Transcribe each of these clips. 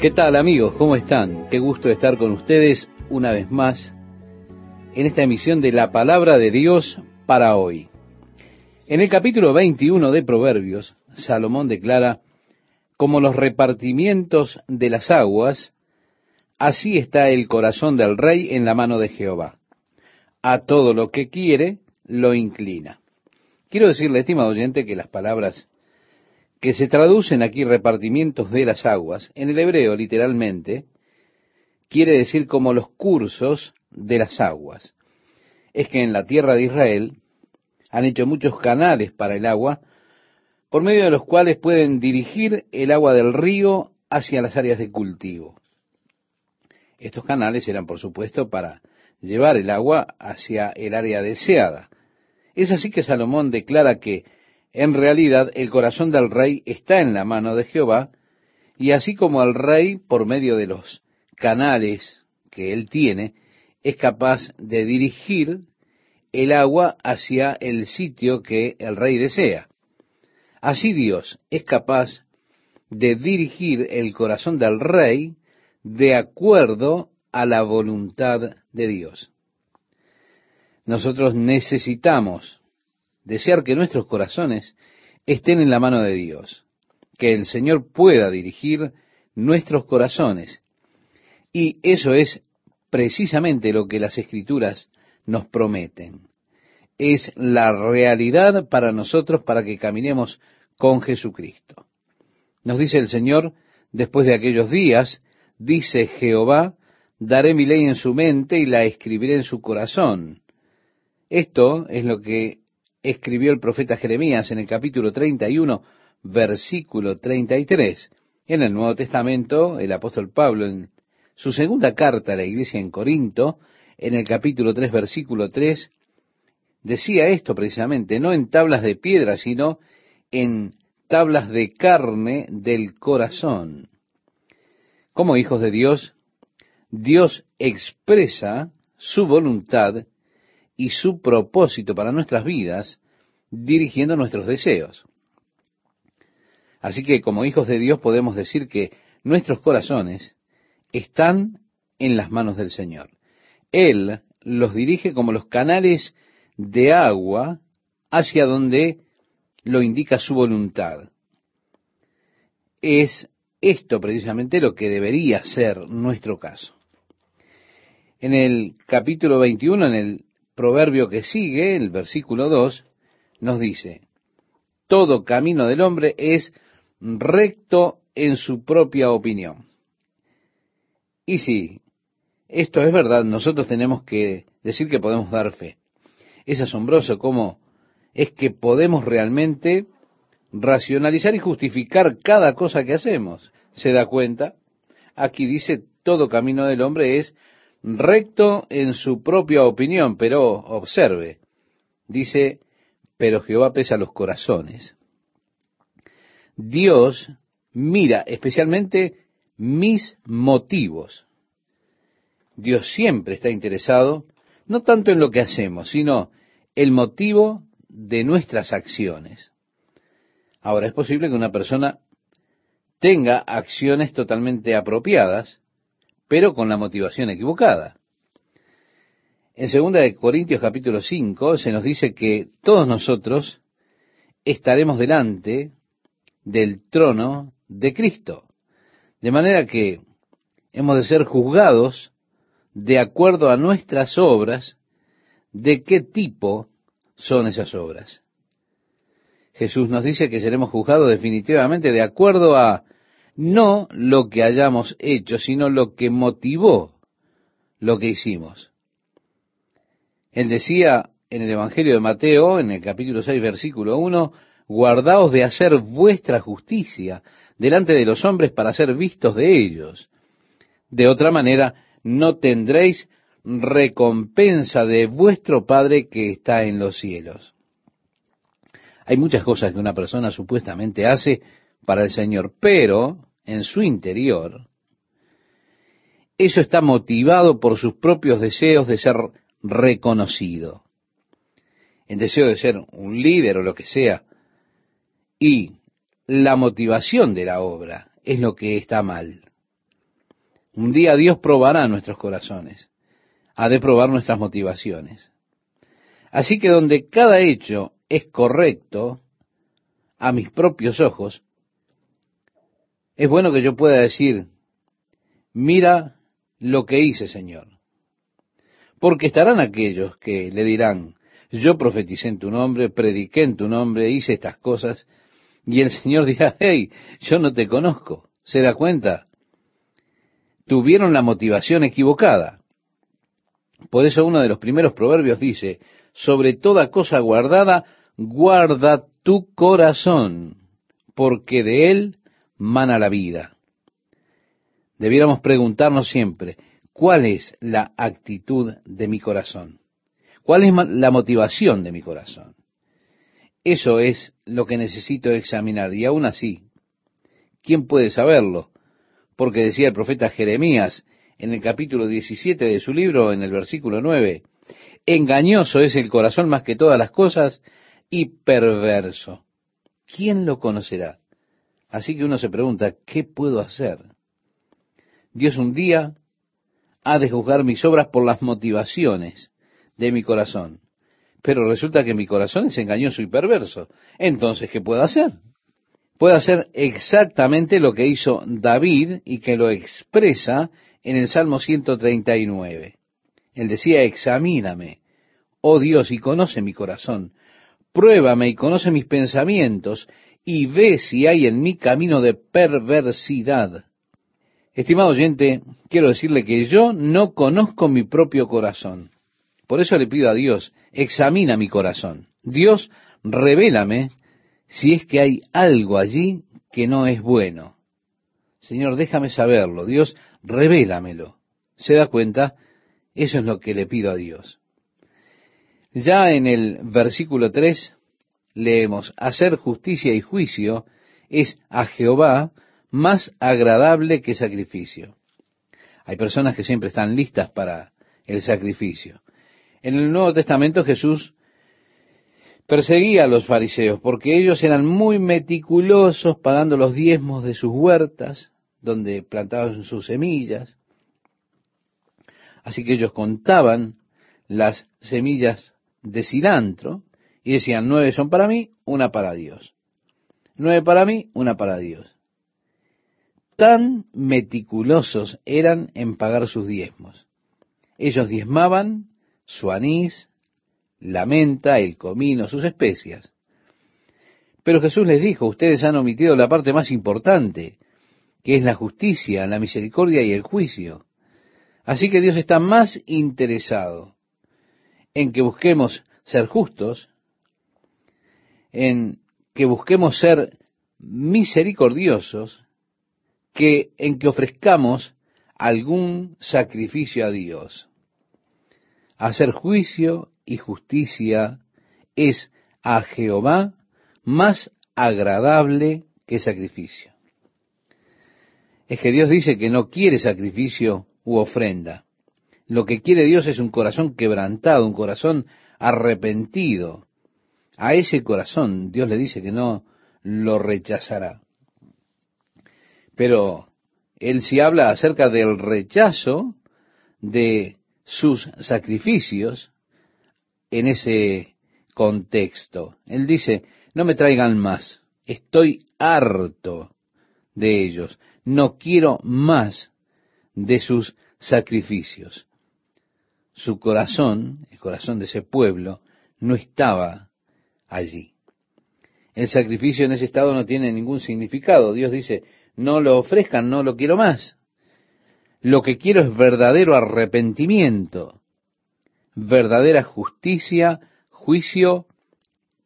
¿Qué tal amigos? ¿Cómo están? Qué gusto estar con ustedes una vez más en esta emisión de la palabra de Dios para hoy. En el capítulo 21 de Proverbios, Salomón declara, como los repartimientos de las aguas, así está el corazón del rey en la mano de Jehová. A todo lo que quiere, lo inclina. Quiero decirle, estimado oyente, que las palabras que se traducen aquí repartimientos de las aguas, en el hebreo literalmente, quiere decir como los cursos de las aguas. Es que en la tierra de Israel han hecho muchos canales para el agua, por medio de los cuales pueden dirigir el agua del río hacia las áreas de cultivo. Estos canales eran, por supuesto, para llevar el agua hacia el área deseada. Es así que Salomón declara que en realidad, el corazón del rey está en la mano de Jehová, y así como el rey, por medio de los canales que él tiene, es capaz de dirigir el agua hacia el sitio que el rey desea. Así Dios es capaz de dirigir el corazón del rey de acuerdo a la voluntad de Dios. Nosotros necesitamos desear que nuestros corazones estén en la mano de Dios, que el Señor pueda dirigir nuestros corazones. Y eso es precisamente lo que las escrituras nos prometen. Es la realidad para nosotros para que caminemos con Jesucristo. Nos dice el Señor, después de aquellos días, dice Jehová, daré mi ley en su mente y la escribiré en su corazón. Esto es lo que escribió el profeta Jeremías en el capítulo 31, versículo 33. En el Nuevo Testamento, el apóstol Pablo, en su segunda carta a la iglesia en Corinto, en el capítulo 3, versículo 3, decía esto precisamente, no en tablas de piedra, sino en tablas de carne del corazón. Como hijos de Dios, Dios expresa su voluntad y su propósito para nuestras vidas, dirigiendo nuestros deseos. Así que como hijos de Dios podemos decir que nuestros corazones están en las manos del Señor. Él los dirige como los canales de agua hacia donde lo indica su voluntad. Es esto precisamente lo que debería ser nuestro caso. En el capítulo 21, en el proverbio que sigue, el versículo 2, nos dice, todo camino del hombre es recto en su propia opinión. Y si esto es verdad, nosotros tenemos que decir que podemos dar fe. Es asombroso cómo es que podemos realmente racionalizar y justificar cada cosa que hacemos. ¿Se da cuenta? Aquí dice, todo camino del hombre es recto en su propia opinión, pero observe, dice, pero Jehová pesa los corazones. Dios mira especialmente mis motivos. Dios siempre está interesado no tanto en lo que hacemos, sino el motivo de nuestras acciones. Ahora, es posible que una persona tenga acciones totalmente apropiadas, pero con la motivación equivocada. En 2 de Corintios capítulo 5 se nos dice que todos nosotros estaremos delante del trono de Cristo. De manera que hemos de ser juzgados de acuerdo a nuestras obras, de qué tipo son esas obras. Jesús nos dice que seremos juzgados definitivamente de acuerdo a no lo que hayamos hecho, sino lo que motivó lo que hicimos. Él decía en el Evangelio de Mateo, en el capítulo 6, versículo 1, guardaos de hacer vuestra justicia delante de los hombres para ser vistos de ellos. De otra manera, no tendréis recompensa de vuestro Padre que está en los cielos. Hay muchas cosas que una persona supuestamente hace para el Señor, pero en su interior, eso está motivado por sus propios deseos de ser reconocido. El deseo de ser un líder o lo que sea. Y la motivación de la obra es lo que está mal. Un día Dios probará nuestros corazones, ha de probar nuestras motivaciones. Así que donde cada hecho es correcto a mis propios ojos, es bueno que yo pueda decir, mira lo que hice, Señor. Porque estarán aquellos que le dirán, yo profeticé en tu nombre, prediqué en tu nombre, hice estas cosas, y el Señor dirá, hey, yo no te conozco. ¿Se da cuenta? Tuvieron la motivación equivocada. Por eso uno de los primeros proverbios dice, sobre toda cosa guardada, guarda tu corazón, porque de él mana la vida. Debiéramos preguntarnos siempre, ¿cuál es la actitud de mi corazón? ¿Cuál es la motivación de mi corazón? Eso es lo que necesito examinar. Y aún así, ¿quién puede saberlo? Porque decía el profeta Jeremías en el capítulo 17 de su libro, en el versículo 9, engañoso es el corazón más que todas las cosas y perverso. ¿Quién lo conocerá? Así que uno se pregunta, ¿qué puedo hacer? Dios un día ha de juzgar mis obras por las motivaciones de mi corazón. Pero resulta que mi corazón es engañoso y perverso. Entonces, ¿qué puedo hacer? Puedo hacer exactamente lo que hizo David y que lo expresa en el Salmo 139. Él decía, examíname, oh Dios, y conoce mi corazón. Pruébame y conoce mis pensamientos y ve si hay en mí camino de perversidad. Estimado oyente, quiero decirle que yo no conozco mi propio corazón. Por eso le pido a Dios, examina mi corazón. Dios, revélame si es que hay algo allí que no es bueno. Señor, déjame saberlo. Dios, revélamelo. ¿Se da cuenta? Eso es lo que le pido a Dios. Ya en el versículo 3 leemos, hacer justicia y juicio es a Jehová más agradable que sacrificio. Hay personas que siempre están listas para el sacrificio. En el Nuevo Testamento Jesús perseguía a los fariseos porque ellos eran muy meticulosos pagando los diezmos de sus huertas, donde plantaban sus semillas. Así que ellos contaban las semillas de cilantro y decían, nueve son para mí, una para Dios. Nueve para mí, una para Dios. Tan meticulosos eran en pagar sus diezmos. Ellos diezmaban su anís, la menta, el comino, sus especias. Pero Jesús les dijo, ustedes han omitido la parte más importante, que es la justicia, la misericordia y el juicio. Así que Dios está más interesado en que busquemos ser justos en que busquemos ser misericordiosos que en que ofrezcamos algún sacrificio a Dios. Hacer juicio y justicia es a Jehová más agradable que sacrificio. Es que Dios dice que no quiere sacrificio u ofrenda. Lo que quiere Dios es un corazón quebrantado, un corazón arrepentido, a ese corazón Dios le dice que no lo rechazará. Pero él sí habla acerca del rechazo de sus sacrificios en ese contexto. Él dice, no me traigan más, estoy harto de ellos, no quiero más de sus sacrificios. Su corazón, el corazón de ese pueblo, no estaba allí. El sacrificio en ese estado no tiene ningún significado. Dios dice, no lo ofrezcan, no lo quiero más. Lo que quiero es verdadero arrepentimiento, verdadera justicia, juicio,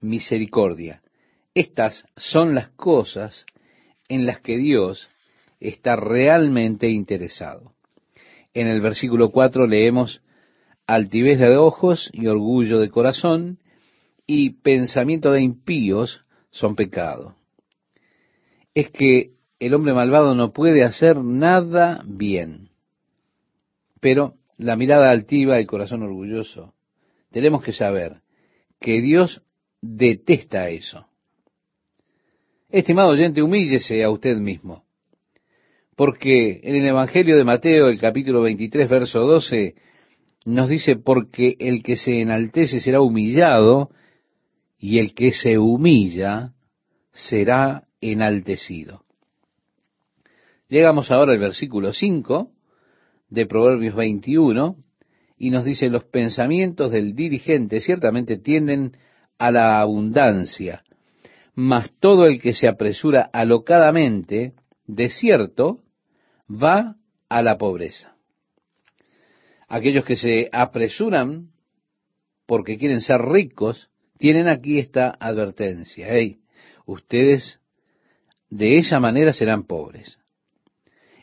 misericordia. Estas son las cosas en las que Dios está realmente interesado. En el versículo 4 leemos altivez de ojos y orgullo de corazón, y pensamiento de impíos son pecado. Es que el hombre malvado no puede hacer nada bien. Pero la mirada altiva, el corazón orgulloso, tenemos que saber que Dios detesta eso. Estimado oyente, humíllese a usted mismo. Porque en el Evangelio de Mateo, el capítulo 23, verso 12, nos dice, porque el que se enaltece será humillado, y el que se humilla será enaltecido. Llegamos ahora al versículo 5 de Proverbios 21 y nos dice, los pensamientos del dirigente ciertamente tienden a la abundancia, mas todo el que se apresura alocadamente, de cierto, va a la pobreza. Aquellos que se apresuran porque quieren ser ricos, tienen aquí esta advertencia. Hey, ustedes de esa manera serán pobres.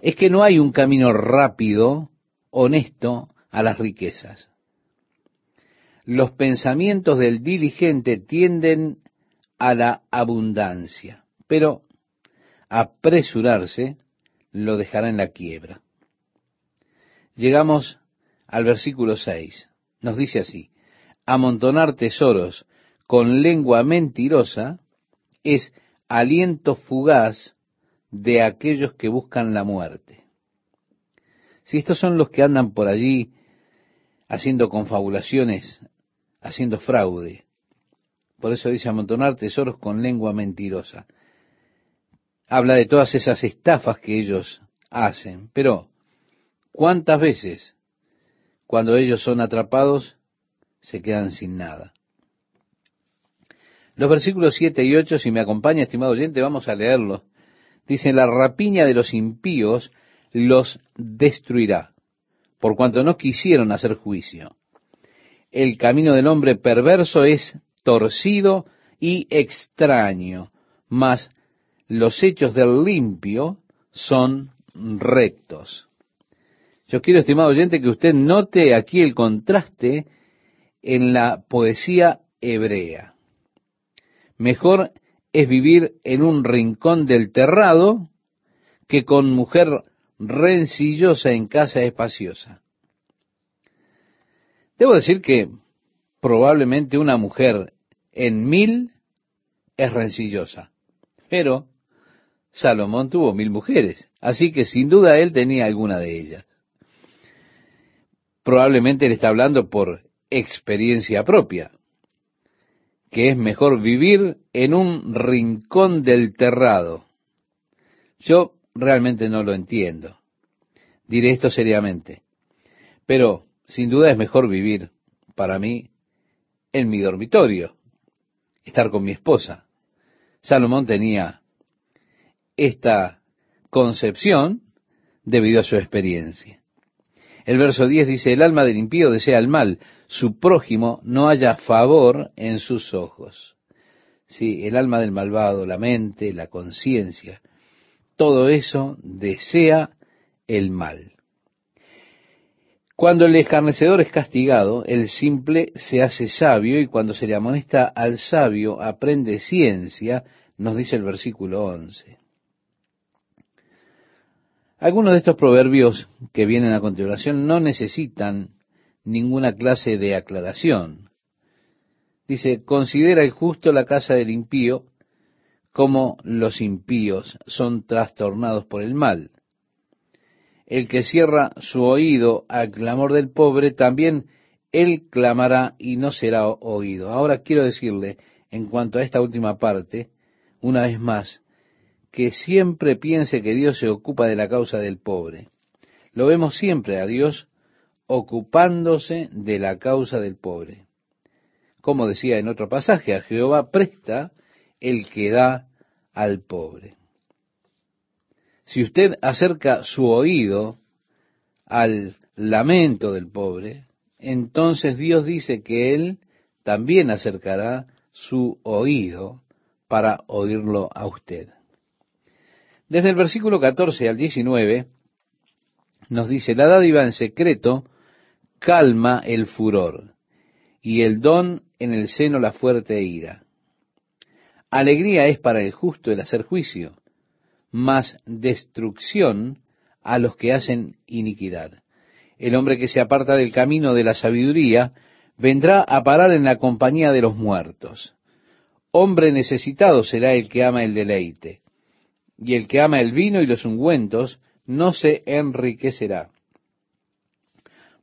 Es que no hay un camino rápido, honesto, a las riquezas. Los pensamientos del diligente tienden a la abundancia, pero apresurarse lo dejará en la quiebra. Llegamos al versículo 6. Nos dice así, amontonar tesoros con lengua mentirosa es aliento fugaz de aquellos que buscan la muerte. Si estos son los que andan por allí haciendo confabulaciones, haciendo fraude, por eso dice amontonar tesoros con lengua mentirosa. Habla de todas esas estafas que ellos hacen. Pero, ¿cuántas veces cuando ellos son atrapados se quedan sin nada? Los versículos 7 y 8, si me acompaña, estimado oyente, vamos a leerlos. Dice, la rapiña de los impíos los destruirá, por cuanto no quisieron hacer juicio. El camino del hombre perverso es torcido y extraño, mas los hechos del limpio son rectos. Yo quiero, estimado oyente, que usted note aquí el contraste en la poesía hebrea. Mejor es vivir en un rincón del terrado que con mujer rencillosa en casa espaciosa. Debo decir que probablemente una mujer en mil es rencillosa, pero Salomón tuvo mil mujeres, así que sin duda él tenía alguna de ellas. Probablemente él está hablando por experiencia propia, que es mejor vivir en un rincón del terrado. Yo realmente no lo entiendo. Diré esto seriamente. Pero sin duda es mejor vivir para mí en mi dormitorio, estar con mi esposa. Salomón tenía esta concepción debido a su experiencia. El verso 10 dice, el alma del impío desea el mal, su prójimo no haya favor en sus ojos. Sí, el alma del malvado, la mente, la conciencia, todo eso desea el mal. Cuando el escarnecedor es castigado, el simple se hace sabio y cuando se le amonesta al sabio aprende ciencia, nos dice el versículo 11. Algunos de estos proverbios que vienen a continuación no necesitan ninguna clase de aclaración. Dice, considera el justo la casa del impío como los impíos son trastornados por el mal el que cierra su oído al clamor del pobre, también él clamará y no será oído. Ahora quiero decirle, en cuanto a esta última parte, una vez más, que siempre piense que Dios se ocupa de la causa del pobre. Lo vemos siempre a Dios ocupándose de la causa del pobre. Como decía en otro pasaje, a Jehová presta el que da al pobre. Si usted acerca su oído al lamento del pobre, entonces Dios dice que Él también acercará su oído para oírlo a usted. Desde el versículo 14 al 19 nos dice, la dádiva en secreto calma el furor, y el don en el seno la fuerte ira. Alegría es para el justo el hacer juicio, más destrucción a los que hacen iniquidad. El hombre que se aparta del camino de la sabiduría vendrá a parar en la compañía de los muertos. Hombre necesitado será el que ama el deleite, y el que ama el vino y los ungüentos no se enriquecerá.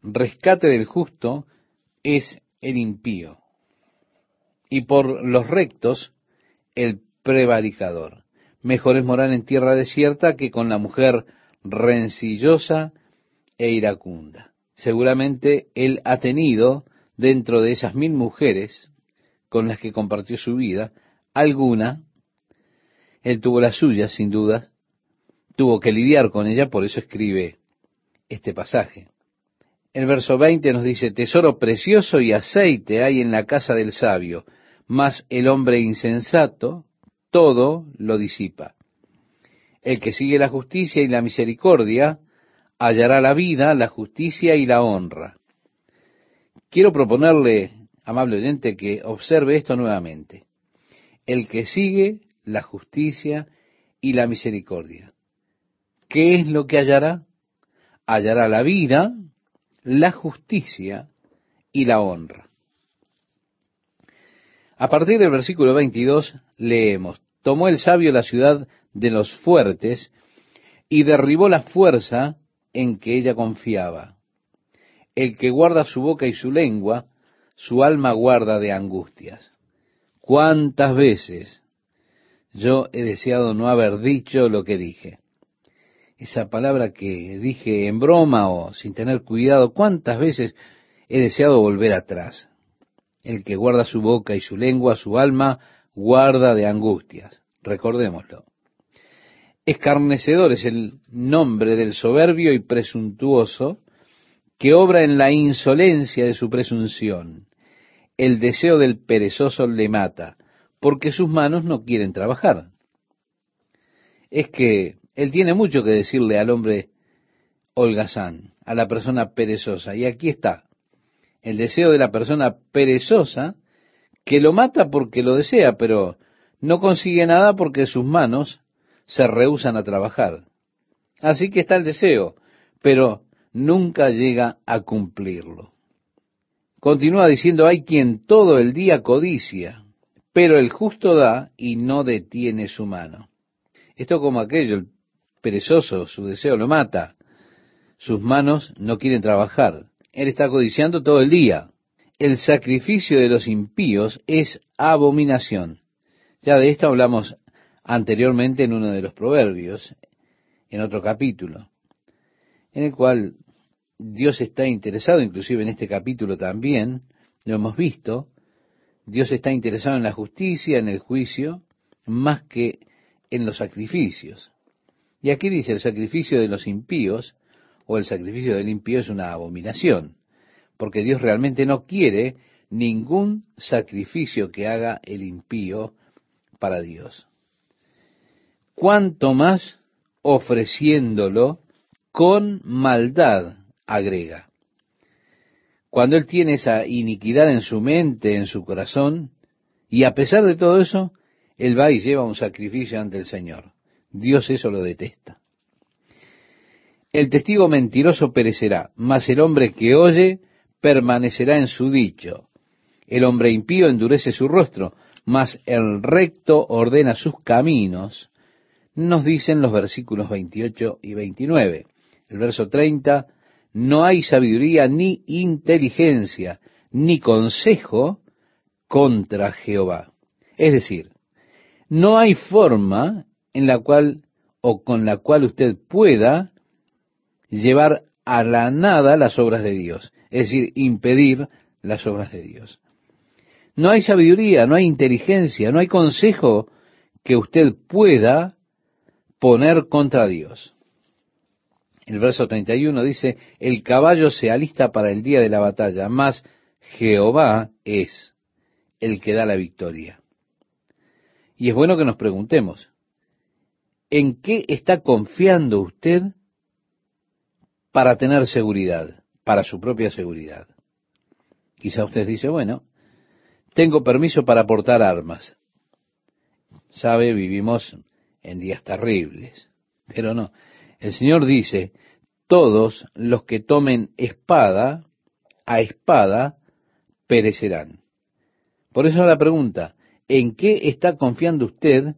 Rescate del justo es el impío, y por los rectos el prevaricador. Mejor es morar en tierra desierta que con la mujer rencillosa e iracunda. Seguramente él ha tenido dentro de esas mil mujeres con las que compartió su vida, alguna, él tuvo la suya sin duda, tuvo que lidiar con ella, por eso escribe este pasaje. El verso 20 nos dice, tesoro precioso y aceite hay en la casa del sabio, mas el hombre insensato todo lo disipa. El que sigue la justicia y la misericordia hallará la vida, la justicia y la honra. Quiero proponerle, amable oyente, que observe esto nuevamente. El que sigue la justicia y la misericordia. ¿Qué es lo que hallará? Hallará la vida, la justicia y la honra. A partir del versículo 22 leemos, tomó el sabio la ciudad de los fuertes y derribó la fuerza en que ella confiaba. El que guarda su boca y su lengua, su alma guarda de angustias. ¿Cuántas veces yo he deseado no haber dicho lo que dije? Esa palabra que dije en broma o sin tener cuidado, ¿cuántas veces he deseado volver atrás? El que guarda su boca y su lengua, su alma, guarda de angustias. Recordémoslo. Escarnecedor es el nombre del soberbio y presuntuoso que obra en la insolencia de su presunción. El deseo del perezoso le mata, porque sus manos no quieren trabajar. Es que él tiene mucho que decirle al hombre holgazán, a la persona perezosa. Y aquí está, el deseo de la persona perezosa que lo mata porque lo desea, pero no consigue nada porque sus manos se rehusan a trabajar. Así que está el deseo, pero nunca llega a cumplirlo. Continúa diciendo, hay quien todo el día codicia, pero el justo da y no detiene su mano. Esto como aquello, el perezoso, su deseo lo mata, sus manos no quieren trabajar, él está codiciando todo el día. El sacrificio de los impíos es abominación. Ya de esto hablamos anteriormente en uno de los proverbios, en otro capítulo, en el cual Dios está interesado, inclusive en este capítulo también, lo hemos visto, Dios está interesado en la justicia, en el juicio, más que en los sacrificios. Y aquí dice, el sacrificio de los impíos, o el sacrificio del impío es una abominación, porque Dios realmente no quiere ningún sacrificio que haga el impío para Dios cuanto más ofreciéndolo con maldad, agrega. Cuando él tiene esa iniquidad en su mente, en su corazón, y a pesar de todo eso, él va y lleva un sacrificio ante el Señor. Dios eso lo detesta. El testigo mentiroso perecerá, mas el hombre que oye permanecerá en su dicho. El hombre impío endurece su rostro, mas el recto ordena sus caminos nos dicen los versículos 28 y 29. El verso 30, no hay sabiduría ni inteligencia, ni consejo contra Jehová. Es decir, no hay forma en la cual o con la cual usted pueda llevar a la nada las obras de Dios, es decir, impedir las obras de Dios. No hay sabiduría, no hay inteligencia, no hay consejo que usted pueda poner contra Dios. El verso 31 dice, el caballo se alista para el día de la batalla, mas Jehová es el que da la victoria. Y es bueno que nos preguntemos, ¿en qué está confiando usted para tener seguridad, para su propia seguridad? Quizá usted dice, bueno, tengo permiso para portar armas. Sabe, vivimos en días terribles. Pero no, el Señor dice, todos los que tomen espada, a espada, perecerán. Por eso la pregunta, ¿en qué está confiando usted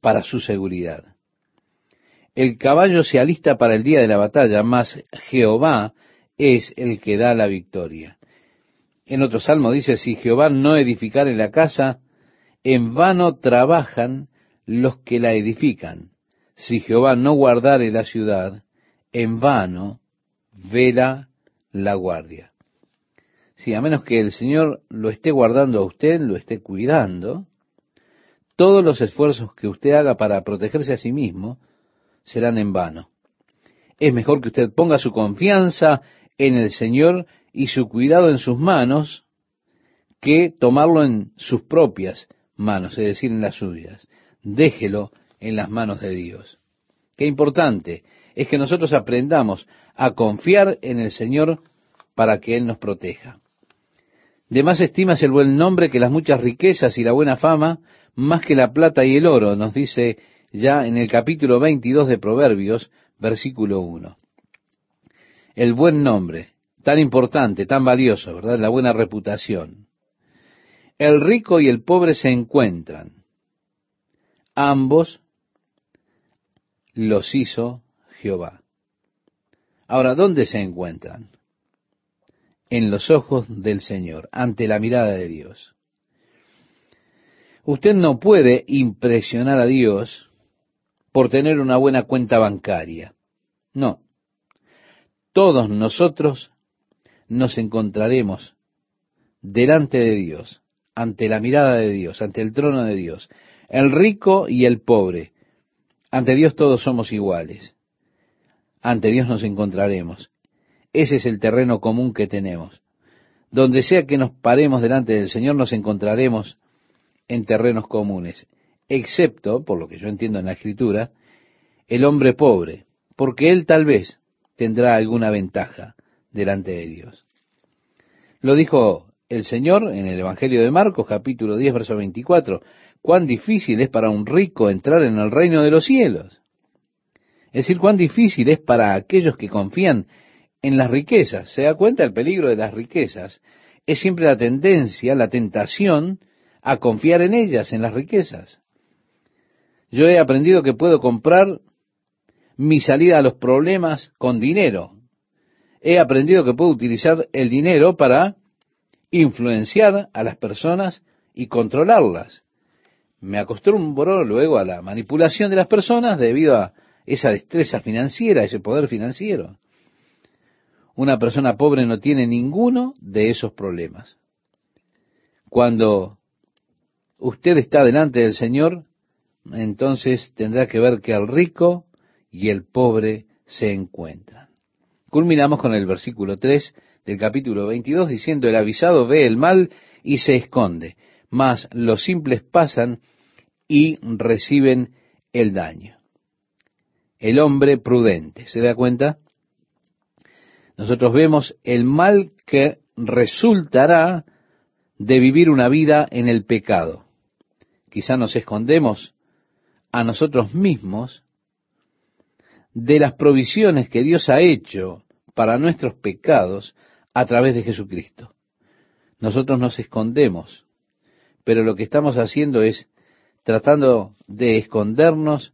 para su seguridad? El caballo se alista para el día de la batalla, mas Jehová es el que da la victoria. En otro salmo dice, si Jehová no edificare la casa, en vano trabajan los que la edifican. Si Jehová no guardare la ciudad, en vano vela la guardia. Si a menos que el Señor lo esté guardando a usted, lo esté cuidando, todos los esfuerzos que usted haga para protegerse a sí mismo serán en vano. Es mejor que usted ponga su confianza en el Señor y su cuidado en sus manos que tomarlo en sus propias manos, es decir, en las suyas. Déjelo en las manos de Dios. Qué importante es que nosotros aprendamos a confiar en el Señor para que Él nos proteja. De más estimas el buen nombre que las muchas riquezas y la buena fama, más que la plata y el oro, nos dice ya en el capítulo 22 de Proverbios, versículo 1. El buen nombre, tan importante, tan valioso, ¿verdad? La buena reputación. El rico y el pobre se encuentran. Ambos los hizo Jehová. Ahora, ¿dónde se encuentran? En los ojos del Señor, ante la mirada de Dios. Usted no puede impresionar a Dios por tener una buena cuenta bancaria. No. Todos nosotros nos encontraremos delante de Dios, ante la mirada de Dios, ante el trono de Dios, el rico y el pobre. Ante Dios todos somos iguales. Ante Dios nos encontraremos. Ese es el terreno común que tenemos. Donde sea que nos paremos delante del Señor nos encontraremos en terrenos comunes, excepto, por lo que yo entiendo en la escritura, el hombre pobre, porque él tal vez tendrá alguna ventaja delante de Dios. Lo dijo el Señor en el Evangelio de Marcos, capítulo 10, verso 24, cuán difícil es para un rico entrar en el reino de los cielos. Es decir, cuán difícil es para aquellos que confían en las riquezas. ¿Se da cuenta el peligro de las riquezas? Es siempre la tendencia, la tentación a confiar en ellas, en las riquezas. Yo he aprendido que puedo comprar mi salida a los problemas con dinero. He aprendido que puedo utilizar el dinero para influenciar a las personas y controlarlas. Me acostumbro luego a la manipulación de las personas debido a esa destreza financiera, ese poder financiero. Una persona pobre no tiene ninguno de esos problemas. Cuando usted está delante del Señor, entonces tendrá que ver que el rico y el pobre se encuentran. Culminamos con el versículo 3 del capítulo 22 diciendo, el avisado ve el mal y se esconde, mas los simples pasan y reciben el daño. El hombre prudente, ¿se da cuenta? Nosotros vemos el mal que resultará de vivir una vida en el pecado quizá nos escondemos a nosotros mismos de las provisiones que Dios ha hecho para nuestros pecados a través de Jesucristo. Nosotros nos escondemos, pero lo que estamos haciendo es tratando de escondernos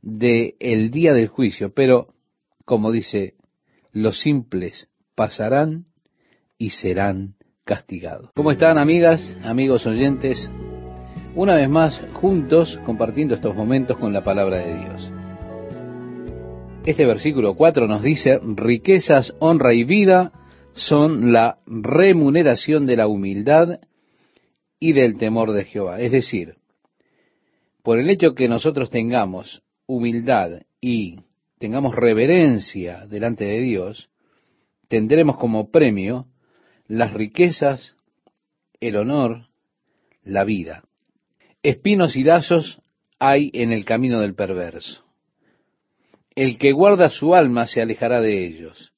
del el día del juicio, pero como dice, los simples pasarán y serán castigados. ¿Cómo están amigas, amigos oyentes? una vez más juntos compartiendo estos momentos con la palabra de Dios. Este versículo 4 nos dice, riquezas, honra y vida son la remuneración de la humildad y del temor de Jehová. Es decir, por el hecho que nosotros tengamos humildad y tengamos reverencia delante de Dios, tendremos como premio las riquezas, el honor, la vida. Espinos y lazos hay en el camino del perverso. El que guarda su alma se alejará de ellos.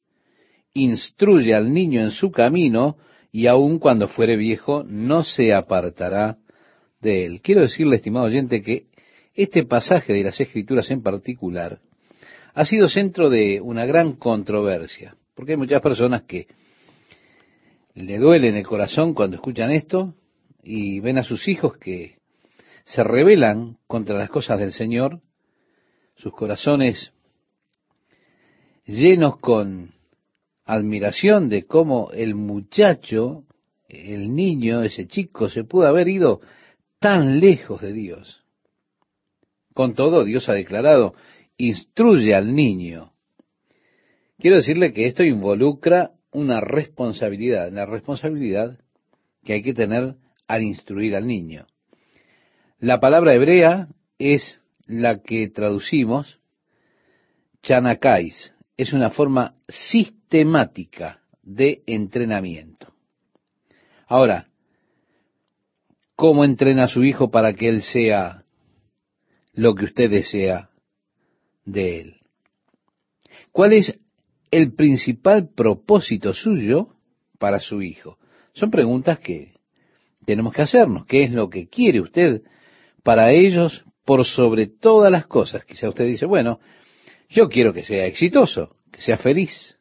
Instruye al niño en su camino y aun cuando fuere viejo no se apartará de él. Quiero decirle, estimado oyente, que este pasaje de las Escrituras en particular ha sido centro de una gran controversia, porque hay muchas personas que le duelen el corazón cuando escuchan esto y ven a sus hijos que se rebelan contra las cosas del Señor, sus corazones llenos con admiración de cómo el muchacho, el niño, ese chico, se pudo haber ido tan lejos de Dios. Con todo, Dios ha declarado, instruye al niño. Quiero decirle que esto involucra una responsabilidad, la responsabilidad que hay que tener al instruir al niño. La palabra hebrea es la que traducimos chanakais, es una forma sistemática de entrenamiento. Ahora, ¿cómo entrena a su hijo para que él sea lo que usted desea de él? ¿Cuál es el principal propósito suyo para su hijo? Son preguntas que tenemos que hacernos. ¿Qué es lo que quiere usted para ellos por sobre todas las cosas? Quizá usted dice, bueno, yo quiero que sea exitoso, que sea feliz,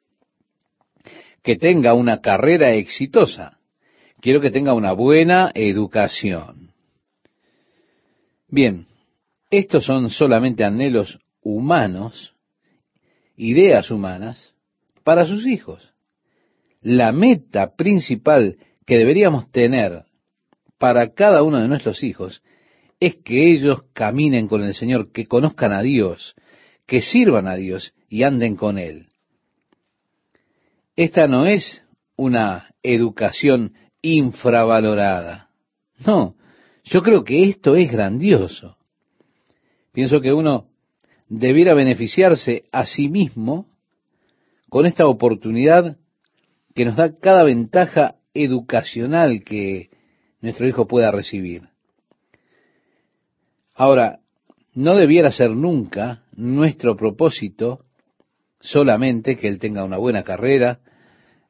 que tenga una carrera exitosa. Quiero que tenga una buena educación. Bien, estos son solamente anhelos humanos, ideas humanas, para sus hijos. La meta principal que deberíamos tener para cada uno de nuestros hijos es que ellos caminen con el Señor, que conozcan a Dios, que sirvan a Dios y anden con Él. Esta no es una educación infravalorada. No, yo creo que esto es grandioso. Pienso que uno debiera beneficiarse a sí mismo con esta oportunidad que nos da cada ventaja educacional que nuestro hijo pueda recibir. Ahora, no debiera ser nunca nuestro propósito solamente que él tenga una buena carrera,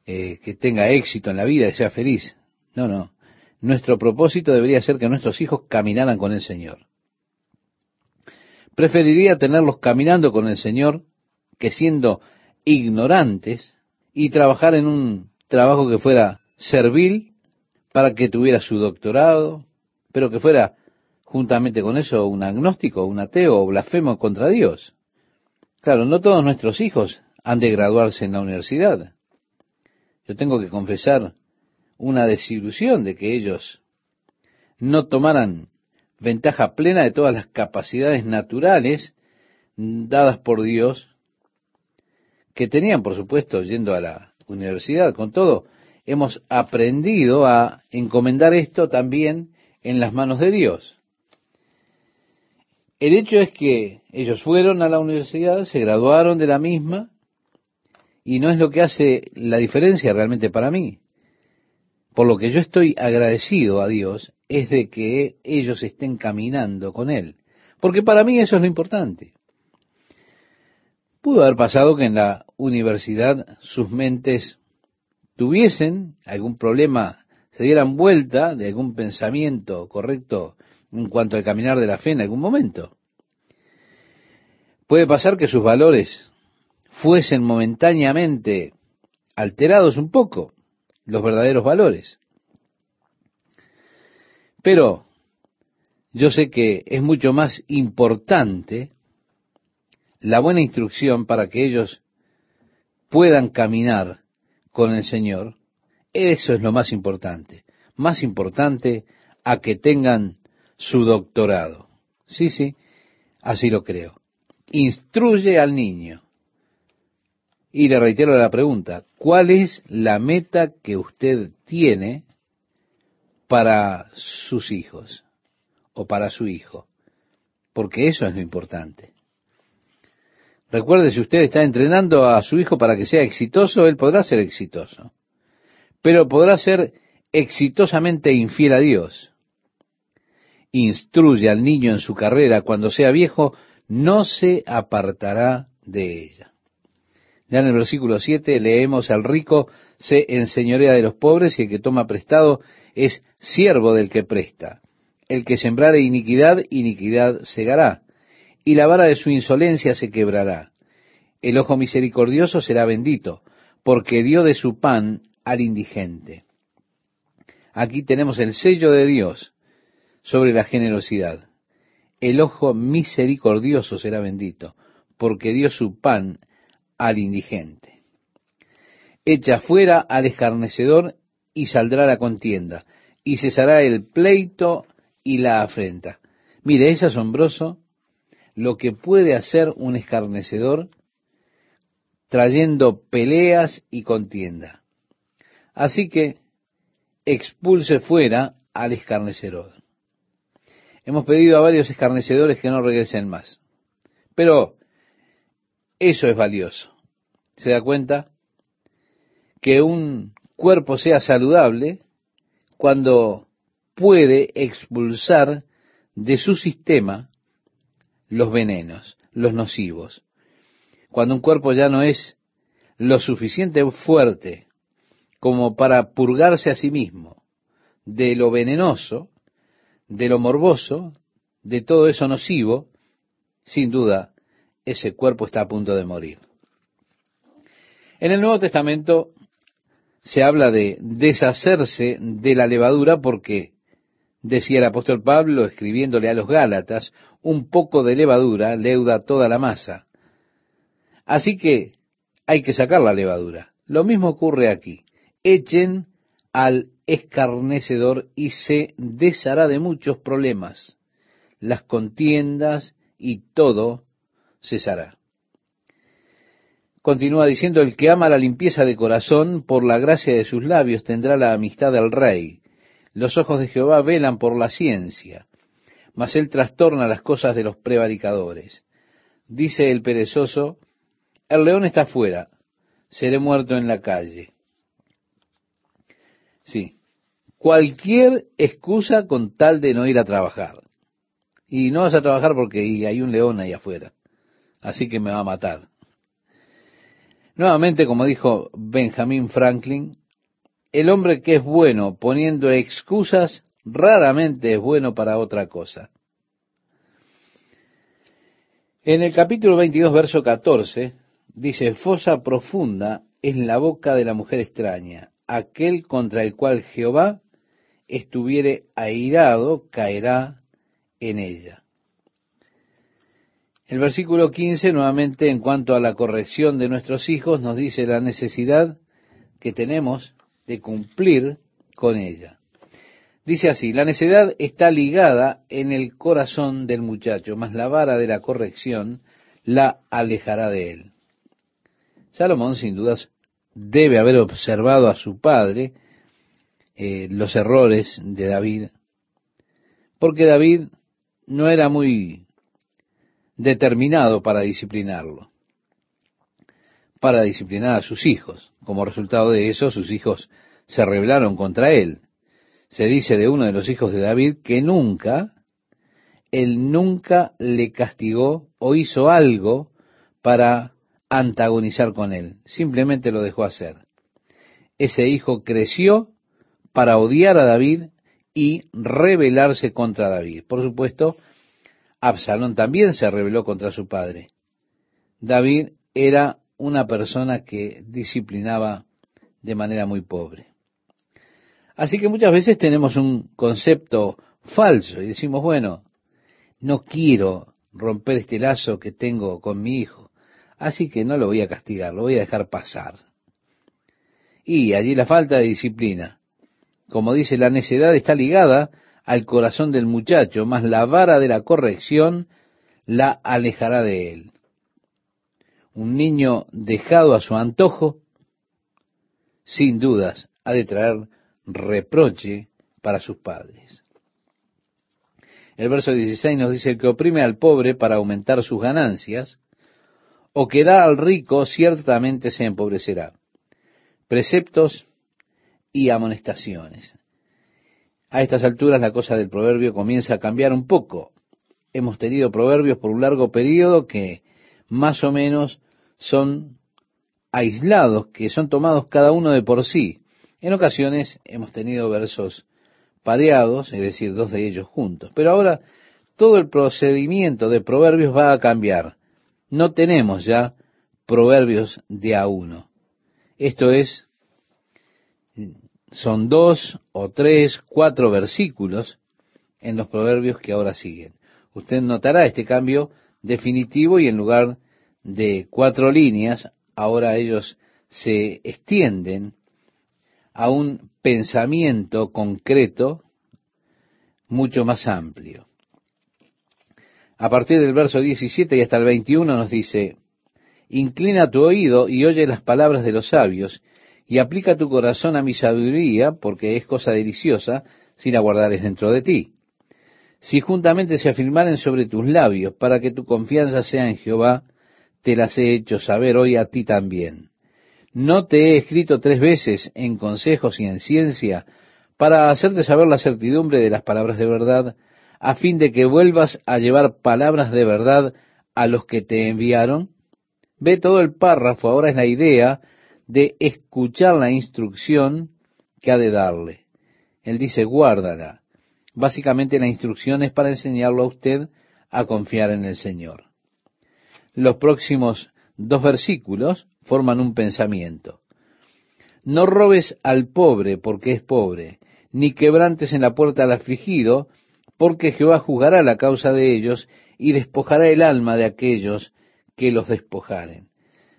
eh, que tenga éxito en la vida y sea feliz. No, no. Nuestro propósito debería ser que nuestros hijos caminaran con el Señor. Preferiría tenerlos caminando con el Señor que siendo ignorantes y trabajar en un trabajo que fuera servil para que tuviera su doctorado, pero que fuera juntamente con eso un agnóstico, un ateo o blasfemo contra Dios. Claro, no todos nuestros hijos han de graduarse en la universidad. Yo tengo que confesar una desilusión de que ellos no tomaran ventaja plena de todas las capacidades naturales dadas por Dios, que tenían, por supuesto, yendo a la universidad. Con todo, hemos aprendido a encomendar esto también en las manos de Dios. El hecho es que ellos fueron a la universidad, se graduaron de la misma, y no es lo que hace la diferencia realmente para mí. Por lo que yo estoy agradecido a Dios es de que ellos estén caminando con Él. Porque para mí eso es lo importante. Pudo haber pasado que en la universidad sus mentes tuviesen algún problema, se dieran vuelta de algún pensamiento correcto en cuanto al caminar de la fe en algún momento. Puede pasar que sus valores fuesen momentáneamente alterados un poco, los verdaderos valores. Pero yo sé que es mucho más importante la buena instrucción para que ellos puedan caminar con el Señor. Eso es lo más importante. Más importante a que tengan su doctorado. Sí, sí, así lo creo. Instruye al niño. Y le reitero la pregunta, ¿cuál es la meta que usted tiene para sus hijos o para su hijo? Porque eso es lo importante. Recuerde, si usted está entrenando a su hijo para que sea exitoso, él podrá ser exitoso, pero podrá ser exitosamente infiel a Dios instruye al niño en su carrera, cuando sea viejo, no se apartará de ella. Ya en el versículo 7 leemos al rico se enseñorea de los pobres y el que toma prestado es siervo del que presta. El que sembrare iniquidad, iniquidad segará, y la vara de su insolencia se quebrará. El ojo misericordioso será bendito, porque dio de su pan al indigente. Aquí tenemos el sello de Dios sobre la generosidad. el ojo misericordioso será bendito, porque dio su pan al indigente. Echa fuera al escarnecedor y saldrá la contienda, y cesará el pleito y la afrenta. Mire, es asombroso lo que puede hacer un escarnecedor trayendo peleas y contienda. Así que expulse fuera al escarnecedor. Hemos pedido a varios escarnecedores que no regresen más. Pero eso es valioso. ¿Se da cuenta? Que un cuerpo sea saludable cuando puede expulsar de su sistema los venenos, los nocivos. Cuando un cuerpo ya no es lo suficiente fuerte como para purgarse a sí mismo de lo venenoso, de lo morboso, de todo eso nocivo, sin duda ese cuerpo está a punto de morir. En el Nuevo Testamento se habla de deshacerse de la levadura porque, decía el apóstol Pablo escribiéndole a los Gálatas, un poco de levadura leuda toda la masa. Así que hay que sacar la levadura. Lo mismo ocurre aquí. Echen al escarnecedor y se deshará de muchos problemas, las contiendas y todo cesará. Continúa diciendo, el que ama la limpieza de corazón, por la gracia de sus labios tendrá la amistad del rey. Los ojos de Jehová velan por la ciencia, mas él trastorna las cosas de los prevaricadores. Dice el perezoso, el león está fuera, seré muerto en la calle. Sí, cualquier excusa con tal de no ir a trabajar. Y no vas a trabajar porque hay un león ahí afuera, así que me va a matar. Nuevamente, como dijo Benjamin Franklin, el hombre que es bueno poniendo excusas raramente es bueno para otra cosa. En el capítulo 22, verso 14, dice, fosa profunda es la boca de la mujer extraña, aquel contra el cual Jehová estuviere airado caerá en ella. El versículo 15, nuevamente en cuanto a la corrección de nuestros hijos, nos dice la necesidad que tenemos de cumplir con ella. Dice así, la necedad está ligada en el corazón del muchacho, mas la vara de la corrección la alejará de él. Salomón, sin dudas, debe haber observado a su padre eh, los errores de David, porque David no era muy determinado para disciplinarlo, para disciplinar a sus hijos. Como resultado de eso, sus hijos se rebelaron contra él. Se dice de uno de los hijos de David que nunca, él nunca le castigó o hizo algo para antagonizar con él, simplemente lo dejó hacer. Ese hijo creció para odiar a David y rebelarse contra David. Por supuesto, Absalón también se rebeló contra su padre. David era una persona que disciplinaba de manera muy pobre. Así que muchas veces tenemos un concepto falso y decimos, bueno, no quiero romper este lazo que tengo con mi hijo, así que no lo voy a castigar, lo voy a dejar pasar. Y allí la falta de disciplina. Como dice, la necedad está ligada al corazón del muchacho, mas la vara de la corrección la alejará de él. Un niño dejado a su antojo, sin dudas, ha de traer reproche para sus padres. El verso 16 nos dice, el que oprime al pobre para aumentar sus ganancias, o que da al rico, ciertamente se empobrecerá. Preceptos y amonestaciones. A estas alturas la cosa del proverbio comienza a cambiar un poco. Hemos tenido proverbios por un largo periodo que más o menos son aislados, que son tomados cada uno de por sí. En ocasiones hemos tenido versos pareados, es decir, dos de ellos juntos. Pero ahora todo el procedimiento de proverbios va a cambiar. No tenemos ya proverbios de a uno. Esto es son dos o tres, cuatro versículos en los proverbios que ahora siguen. Usted notará este cambio definitivo y en lugar de cuatro líneas, ahora ellos se extienden a un pensamiento concreto mucho más amplio. A partir del verso 17 y hasta el 21 nos dice, Inclina tu oído y oye las palabras de los sabios, y aplica tu corazón a mi sabiduría, porque es cosa deliciosa si la guardares dentro de ti. Si juntamente se afirmaren sobre tus labios, para que tu confianza sea en Jehová, te las he hecho saber hoy a ti también. No te he escrito tres veces en consejos y en ciencia, para hacerte saber la certidumbre de las palabras de verdad, a fin de que vuelvas a llevar palabras de verdad a los que te enviaron? Ve todo el párrafo, ahora es la idea de escuchar la instrucción que ha de darle. Él dice, guárdala. Básicamente la instrucción es para enseñarlo a usted a confiar en el Señor. Los próximos dos versículos forman un pensamiento. No robes al pobre porque es pobre, ni quebrantes en la puerta al afligido, porque Jehová juzgará la causa de ellos y despojará el alma de aquellos que los despojaren.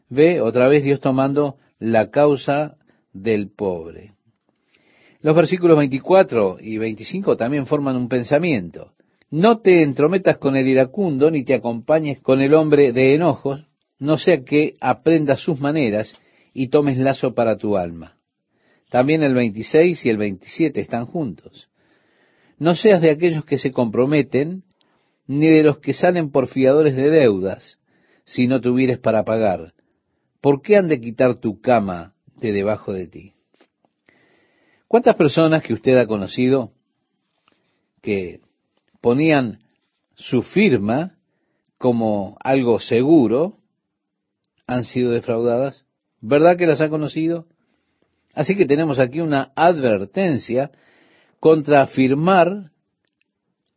Ve otra vez Dios tomando la causa del pobre. Los versículos 24 y 25 también forman un pensamiento. No te entrometas con el iracundo, ni te acompañes con el hombre de enojos, no sea que aprendas sus maneras y tomes lazo para tu alma. También el 26 y el 27 están juntos. No seas de aquellos que se comprometen, ni de los que salen por fiadores de deudas, si no tuvieres para pagar. ¿Por qué han de quitar tu cama de debajo de ti? ¿Cuántas personas que usted ha conocido que ponían su firma como algo seguro han sido defraudadas? ¿Verdad que las ha conocido? Así que tenemos aquí una advertencia contra firmar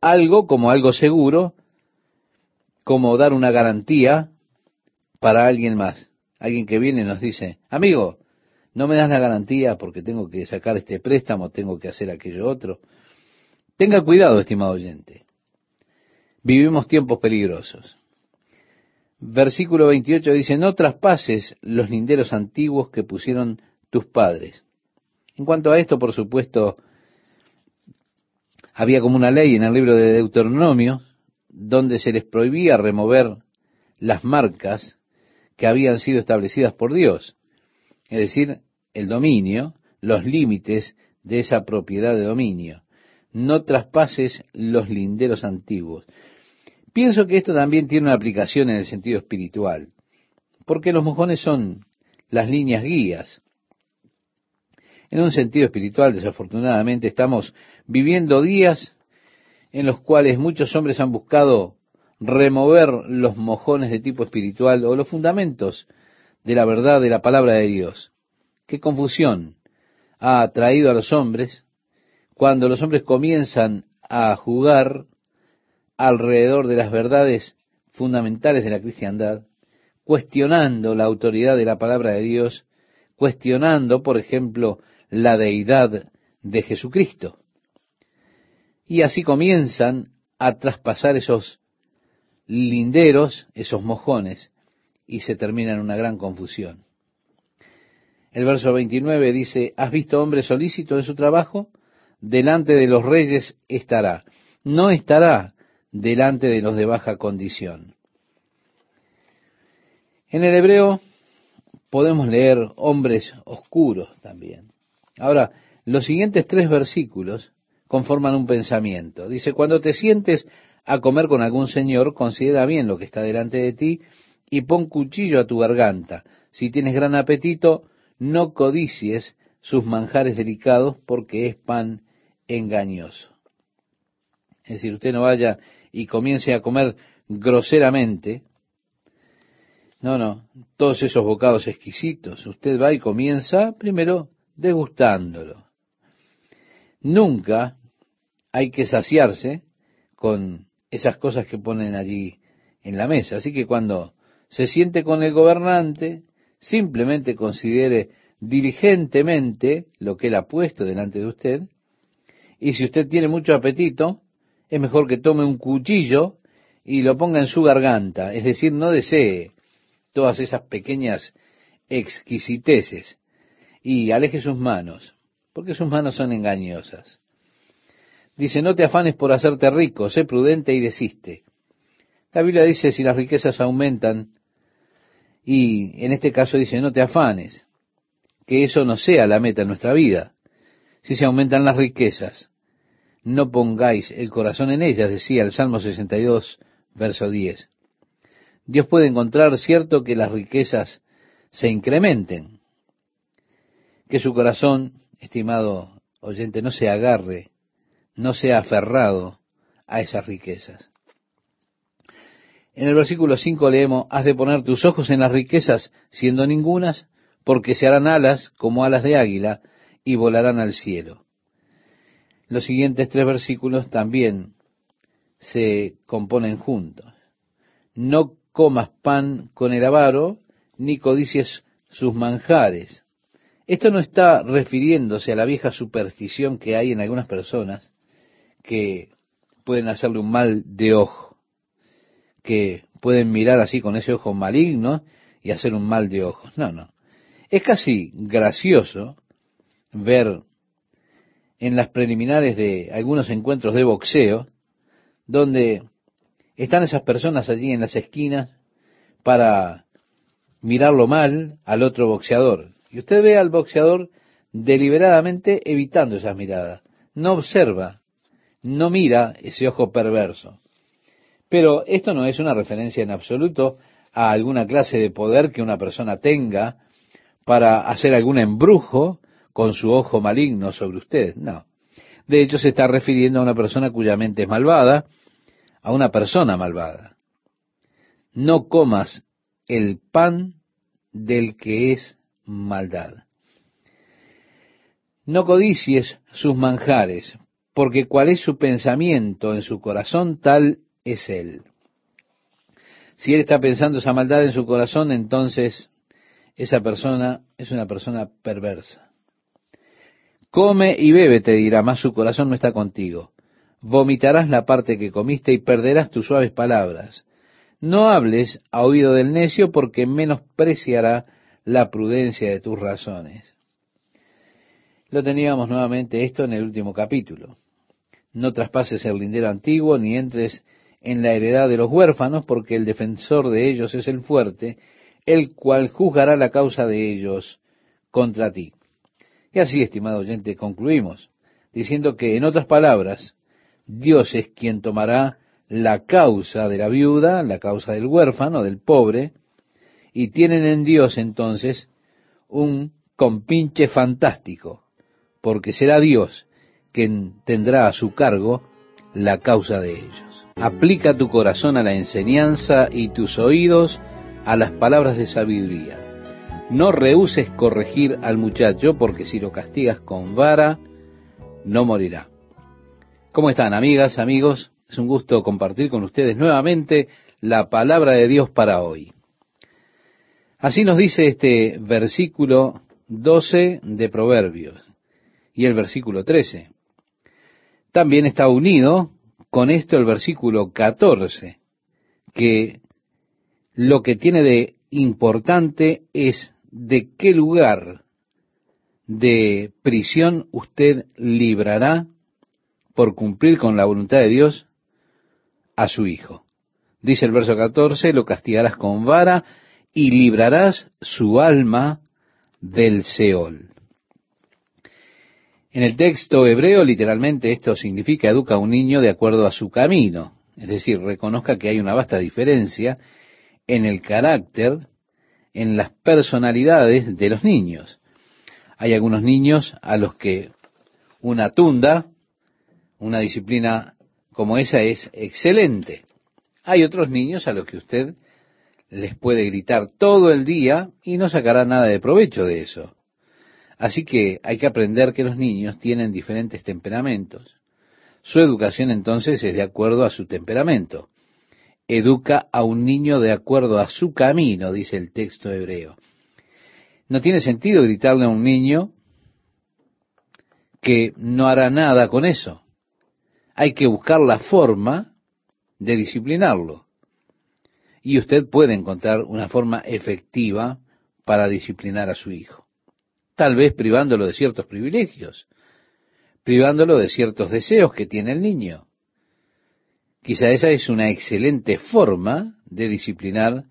algo como algo seguro, como dar una garantía para alguien más. Alguien que viene nos dice, amigo, no me das la garantía porque tengo que sacar este préstamo, tengo que hacer aquello otro. Tenga cuidado, estimado oyente. Vivimos tiempos peligrosos. Versículo 28 dice, no traspases los linderos antiguos que pusieron tus padres. En cuanto a esto, por supuesto, había como una ley en el libro de Deuteronomio donde se les prohibía remover las marcas que habían sido establecidas por Dios, es decir, el dominio, los límites de esa propiedad de dominio. No traspases los linderos antiguos. Pienso que esto también tiene una aplicación en el sentido espiritual, porque los mojones son las líneas guías. En un sentido espiritual, desafortunadamente, estamos viviendo días en los cuales muchos hombres han buscado remover los mojones de tipo espiritual o los fundamentos de la verdad de la palabra de Dios. Qué confusión ha traído a los hombres cuando los hombres comienzan a jugar alrededor de las verdades fundamentales de la cristiandad, cuestionando la autoridad de la palabra de Dios, cuestionando, por ejemplo, la deidad de Jesucristo. Y así comienzan a traspasar esos linderos, esos mojones, y se termina en una gran confusión. El verso 29 dice, ¿has visto hombre solícito en su trabajo? Delante de los reyes estará. No estará delante de los de baja condición. En el hebreo podemos leer hombres oscuros también. Ahora, los siguientes tres versículos conforman un pensamiento. Dice, cuando te sientes a comer con algún señor, considera bien lo que está delante de ti y pon cuchillo a tu garganta. Si tienes gran apetito, no codicies sus manjares delicados porque es pan engañoso. Es decir, usted no vaya y comience a comer groseramente. No, no, todos esos bocados exquisitos. Usted va y comienza primero degustándolo. Nunca hay que saciarse con esas cosas que ponen allí en la mesa. Así que cuando se siente con el gobernante, simplemente considere diligentemente lo que él ha puesto delante de usted, y si usted tiene mucho apetito, es mejor que tome un cuchillo y lo ponga en su garganta, es decir, no desee todas esas pequeñas exquisiteces y aleje sus manos, porque sus manos son engañosas. Dice, no te afanes por hacerte rico, sé prudente y desiste. La Biblia dice, si las riquezas aumentan, y en este caso dice, no te afanes, que eso no sea la meta en nuestra vida. Si se aumentan las riquezas, no pongáis el corazón en ellas, decía el Salmo 62, verso 10. Dios puede encontrar cierto que las riquezas se incrementen, que su corazón, estimado oyente, no se agarre, no sea aferrado a esas riquezas. En el versículo 5 leemos, has de poner tus ojos en las riquezas, siendo ningunas, porque se harán alas como alas de águila y volarán al cielo. Los siguientes tres versículos también se componen juntos. No comas pan con el avaro, ni codicies sus manjares. Esto no está refiriéndose a la vieja superstición que hay en algunas personas que pueden hacerle un mal de ojo que pueden mirar así con ese ojo maligno y hacer un mal de ojos. No, no. Es casi gracioso ver en las preliminares de algunos encuentros de boxeo, donde están esas personas allí en las esquinas para mirarlo mal al otro boxeador. Y usted ve al boxeador deliberadamente evitando esas miradas. No observa, no mira ese ojo perverso. Pero esto no es una referencia en absoluto a alguna clase de poder que una persona tenga para hacer algún embrujo con su ojo maligno sobre usted. No. De hecho, se está refiriendo a una persona cuya mente es malvada, a una persona malvada. No comas el pan del que es maldad. No codicies sus manjares, porque cuál es su pensamiento en su corazón, tal es Él. Si Él está pensando esa maldad en su corazón, entonces esa persona es una persona perversa. Come y bebe, te dirá, mas su corazón no está contigo. Vomitarás la parte que comiste y perderás tus suaves palabras. No hables a oído del necio porque menospreciará la prudencia de tus razones. Lo teníamos nuevamente esto en el último capítulo. No traspases el lindero antiguo ni entres en la heredad de los huérfanos, porque el defensor de ellos es el fuerte, el cual juzgará la causa de ellos contra ti. Y así, estimado oyente, concluimos, diciendo que, en otras palabras, Dios es quien tomará la causa de la viuda, la causa del huérfano, del pobre, y tienen en Dios entonces un compinche fantástico, porque será Dios quien tendrá a su cargo la causa de ellos. Aplica tu corazón a la enseñanza y tus oídos a las palabras de sabiduría. No rehuses corregir al muchacho, porque si lo castigas con vara, no morirá. ¿Cómo están, amigas, amigos? Es un gusto compartir con ustedes nuevamente la palabra de Dios para hoy. Así nos dice este versículo 12 de Proverbios y el versículo 13. También está unido con esto el versículo 14, que lo que tiene de importante es de qué lugar de prisión usted librará por cumplir con la voluntad de Dios a su hijo. Dice el verso 14, lo castigarás con vara y librarás su alma del Seol. En el texto hebreo, literalmente, esto significa educa a un niño de acuerdo a su camino. Es decir, reconozca que hay una vasta diferencia en el carácter, en las personalidades de los niños. Hay algunos niños a los que una tunda, una disciplina como esa es excelente. Hay otros niños a los que usted les puede gritar todo el día y no sacará nada de provecho de eso. Así que hay que aprender que los niños tienen diferentes temperamentos. Su educación entonces es de acuerdo a su temperamento. Educa a un niño de acuerdo a su camino, dice el texto hebreo. No tiene sentido gritarle a un niño que no hará nada con eso. Hay que buscar la forma de disciplinarlo. Y usted puede encontrar una forma efectiva para disciplinar a su hijo. Tal vez privándolo de ciertos privilegios, privándolo de ciertos deseos que tiene el niño. Quizá esa es una excelente forma de disciplinar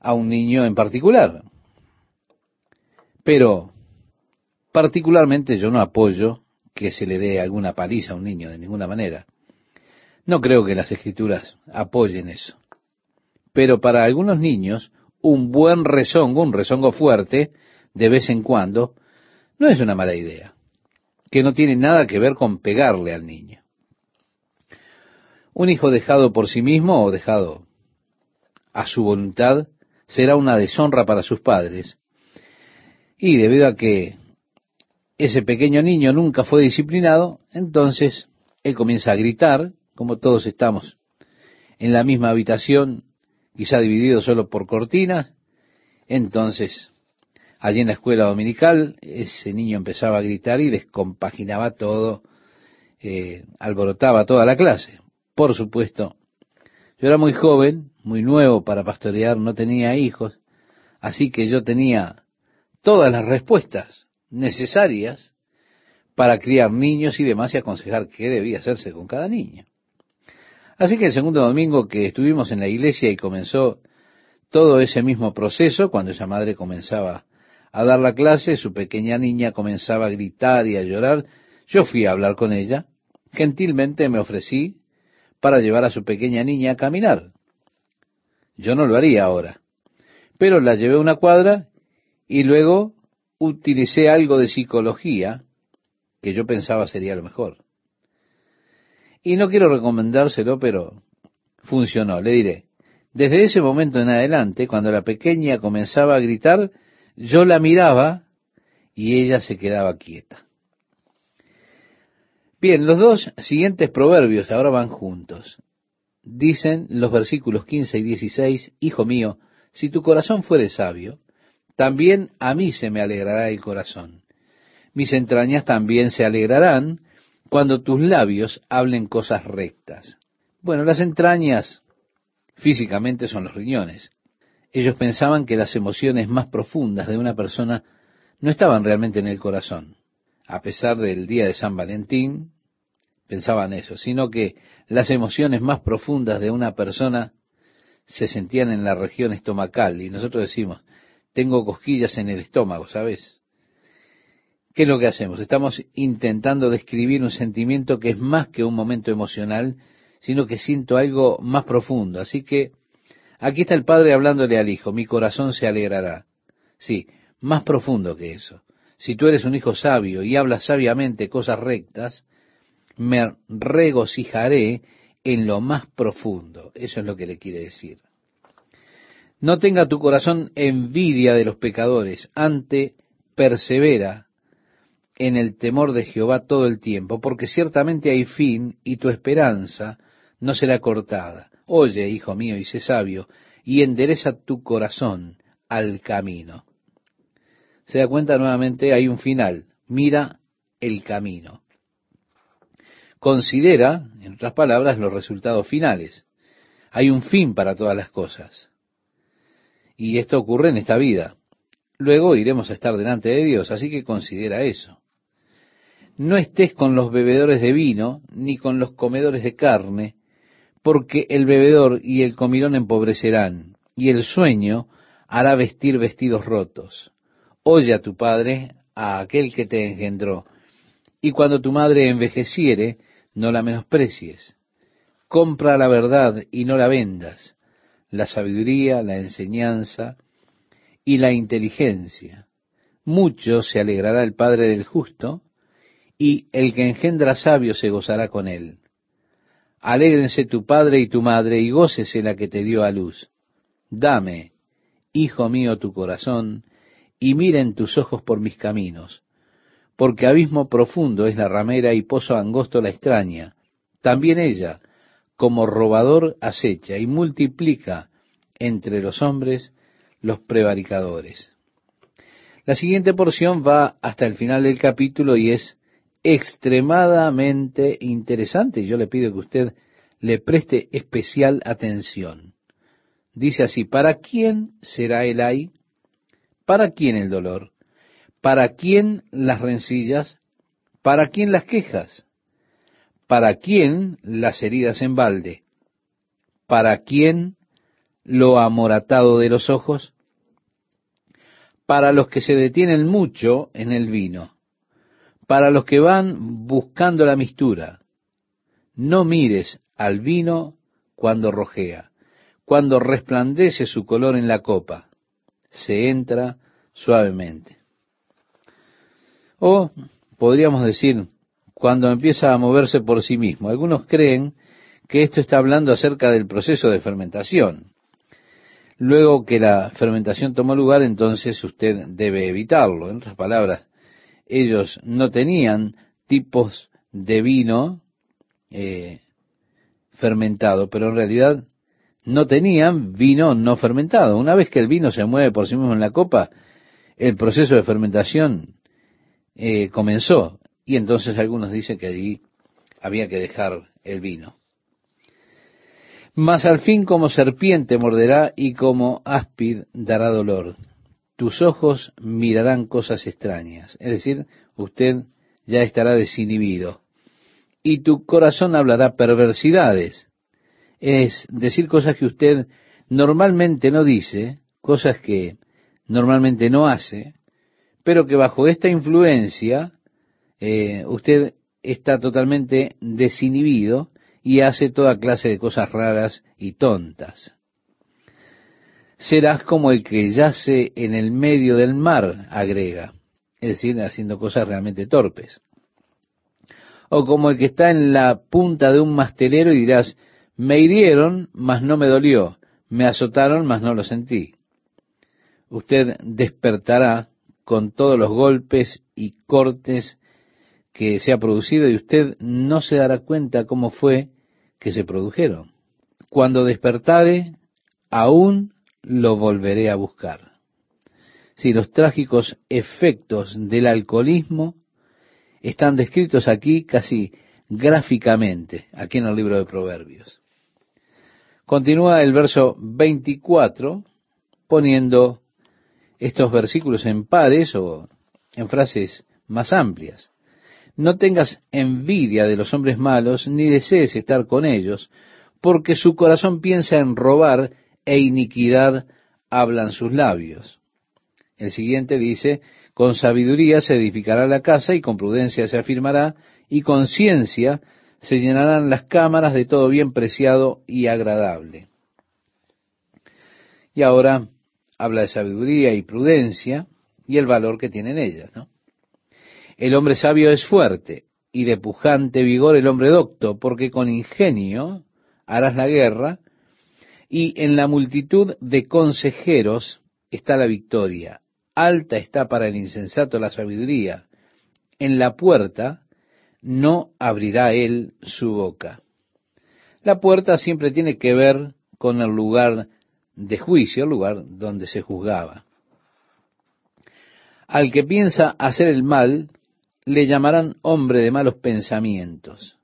a un niño en particular. Pero particularmente yo no apoyo que se le dé alguna paliza a un niño de ninguna manera. No creo que las escrituras apoyen eso. Pero para algunos niños, un buen rezongo, un rezongo fuerte, de vez en cuando, no es una mala idea, que no tiene nada que ver con pegarle al niño. Un hijo dejado por sí mismo o dejado a su voluntad será una deshonra para sus padres. Y debido a que ese pequeño niño nunca fue disciplinado, entonces él comienza a gritar, como todos estamos en la misma habitación, quizá dividido solo por cortinas, entonces allí en la escuela dominical ese niño empezaba a gritar y descompaginaba todo, eh, alborotaba toda la clase. Por supuesto, yo era muy joven, muy nuevo para pastorear, no tenía hijos, así que yo tenía todas las respuestas necesarias para criar niños y demás y aconsejar qué debía hacerse con cada niño. Así que el segundo domingo que estuvimos en la iglesia y comenzó todo ese mismo proceso, cuando esa madre comenzaba a dar la clase, su pequeña niña comenzaba a gritar y a llorar, yo fui a hablar con ella, gentilmente me ofrecí para llevar a su pequeña niña a caminar. Yo no lo haría ahora, pero la llevé una cuadra y luego utilicé algo de psicología que yo pensaba sería lo mejor. Y no quiero recomendárselo, pero funcionó. Le diré, desde ese momento en adelante, cuando la pequeña comenzaba a gritar, yo la miraba y ella se quedaba quieta. Bien, los dos siguientes proverbios ahora van juntos. Dicen los versículos 15 y 16, Hijo mío, si tu corazón fuere sabio, también a mí se me alegrará el corazón. Mis entrañas también se alegrarán cuando tus labios hablen cosas rectas. Bueno, las entrañas físicamente son los riñones. Ellos pensaban que las emociones más profundas de una persona no estaban realmente en el corazón. A pesar del día de San Valentín, pensaban eso, sino que las emociones más profundas de una persona se sentían en la región estomacal. Y nosotros decimos, tengo cosquillas en el estómago, ¿sabes? ¿Qué es lo que hacemos? Estamos intentando describir un sentimiento que es más que un momento emocional, sino que siento algo más profundo. Así que aquí está el padre hablándole al hijo, mi corazón se alegrará. Sí, más profundo que eso. Si tú eres un hijo sabio y hablas sabiamente cosas rectas, me regocijaré en lo más profundo. Eso es lo que le quiere decir. No tenga tu corazón envidia de los pecadores, ante persevera en el temor de Jehová todo el tiempo, porque ciertamente hay fin y tu esperanza no será cortada. Oye, hijo mío, y sé sabio, y endereza tu corazón al camino. Se da cuenta nuevamente, hay un final. Mira el camino. Considera, en otras palabras, los resultados finales. Hay un fin para todas las cosas. Y esto ocurre en esta vida. Luego iremos a estar delante de Dios, así que considera eso. No estés con los bebedores de vino, ni con los comedores de carne, porque el bebedor y el comilón empobrecerán, y el sueño hará vestir vestidos rotos. Oye a tu padre, a aquel que te engendró, y cuando tu madre envejeciere, no la menosprecies. Compra la verdad y no la vendas, la sabiduría, la enseñanza y la inteligencia. Mucho se alegrará el Padre del justo, y el que engendra sabio se gozará con él. Alégrense tu padre y tu madre, y gócese la que te dio a luz. Dame, hijo mío, tu corazón, y miren tus ojos por mis caminos, porque abismo profundo es la ramera y pozo angosto la extraña. También ella, como robador acecha y multiplica entre los hombres los prevaricadores. La siguiente porción va hasta el final del capítulo y es extremadamente interesante. Yo le pido que usted le preste especial atención. Dice así, ¿para quién será el ay? ¿Para quién el dolor? ¿Para quién las rencillas? ¿Para quién las quejas? ¿Para quién las heridas en balde? ¿Para quién lo amoratado de los ojos? Para los que se detienen mucho en el vino, para los que van buscando la mistura. No mires al vino cuando rojea, cuando resplandece su color en la copa, se entra suavemente. O podríamos decir, cuando empieza a moverse por sí mismo. Algunos creen que esto está hablando acerca del proceso de fermentación. Luego que la fermentación tomó lugar, entonces usted debe evitarlo. En otras palabras, ellos no tenían tipos de vino eh, fermentado, pero en realidad no tenían vino no fermentado. Una vez que el vino se mueve por sí mismo en la copa, el proceso de fermentación eh, comenzó. Y entonces algunos dicen que allí había que dejar el vino. Mas al fin como serpiente morderá y como áspid dará dolor. Tus ojos mirarán cosas extrañas. Es decir, usted ya estará desinhibido. Y tu corazón hablará perversidades. Es decir, cosas que usted normalmente no dice, cosas que normalmente no hace, pero que bajo esta influencia eh, usted está totalmente desinhibido y hace toda clase de cosas raras y tontas. Serás como el que yace en el medio del mar, agrega, es decir, haciendo cosas realmente torpes. O como el que está en la punta de un mastelero y dirás, me hirieron, mas no me dolió, me azotaron, mas no lo sentí. Usted despertará con todos los golpes y cortes que se ha producido y usted no se dará cuenta cómo fue que se produjeron. Cuando despertare, aún lo volveré a buscar. Si los trágicos efectos del alcoholismo están descritos aquí casi gráficamente, aquí en el libro de Proverbios. Continúa el verso 24 poniendo estos versículos en pares o en frases más amplias. No tengas envidia de los hombres malos, ni desees estar con ellos, porque su corazón piensa en robar e iniquidad hablan sus labios. El siguiente dice, con sabiduría se edificará la casa y con prudencia se afirmará, y con ciencia se llenarán las cámaras de todo bien preciado y agradable. Y ahora habla de sabiduría y prudencia y el valor que tienen ellas. El hombre sabio es fuerte, y de pujante vigor el hombre docto, porque con ingenio harás la guerra, y en la multitud de consejeros está la victoria. Alta está para el insensato la sabiduría. En la puerta no abrirá él su boca. La puerta siempre tiene que ver con el lugar de juicio, el lugar donde se juzgaba. Al que piensa hacer el mal, le llamarán hombre de malos pensamientos.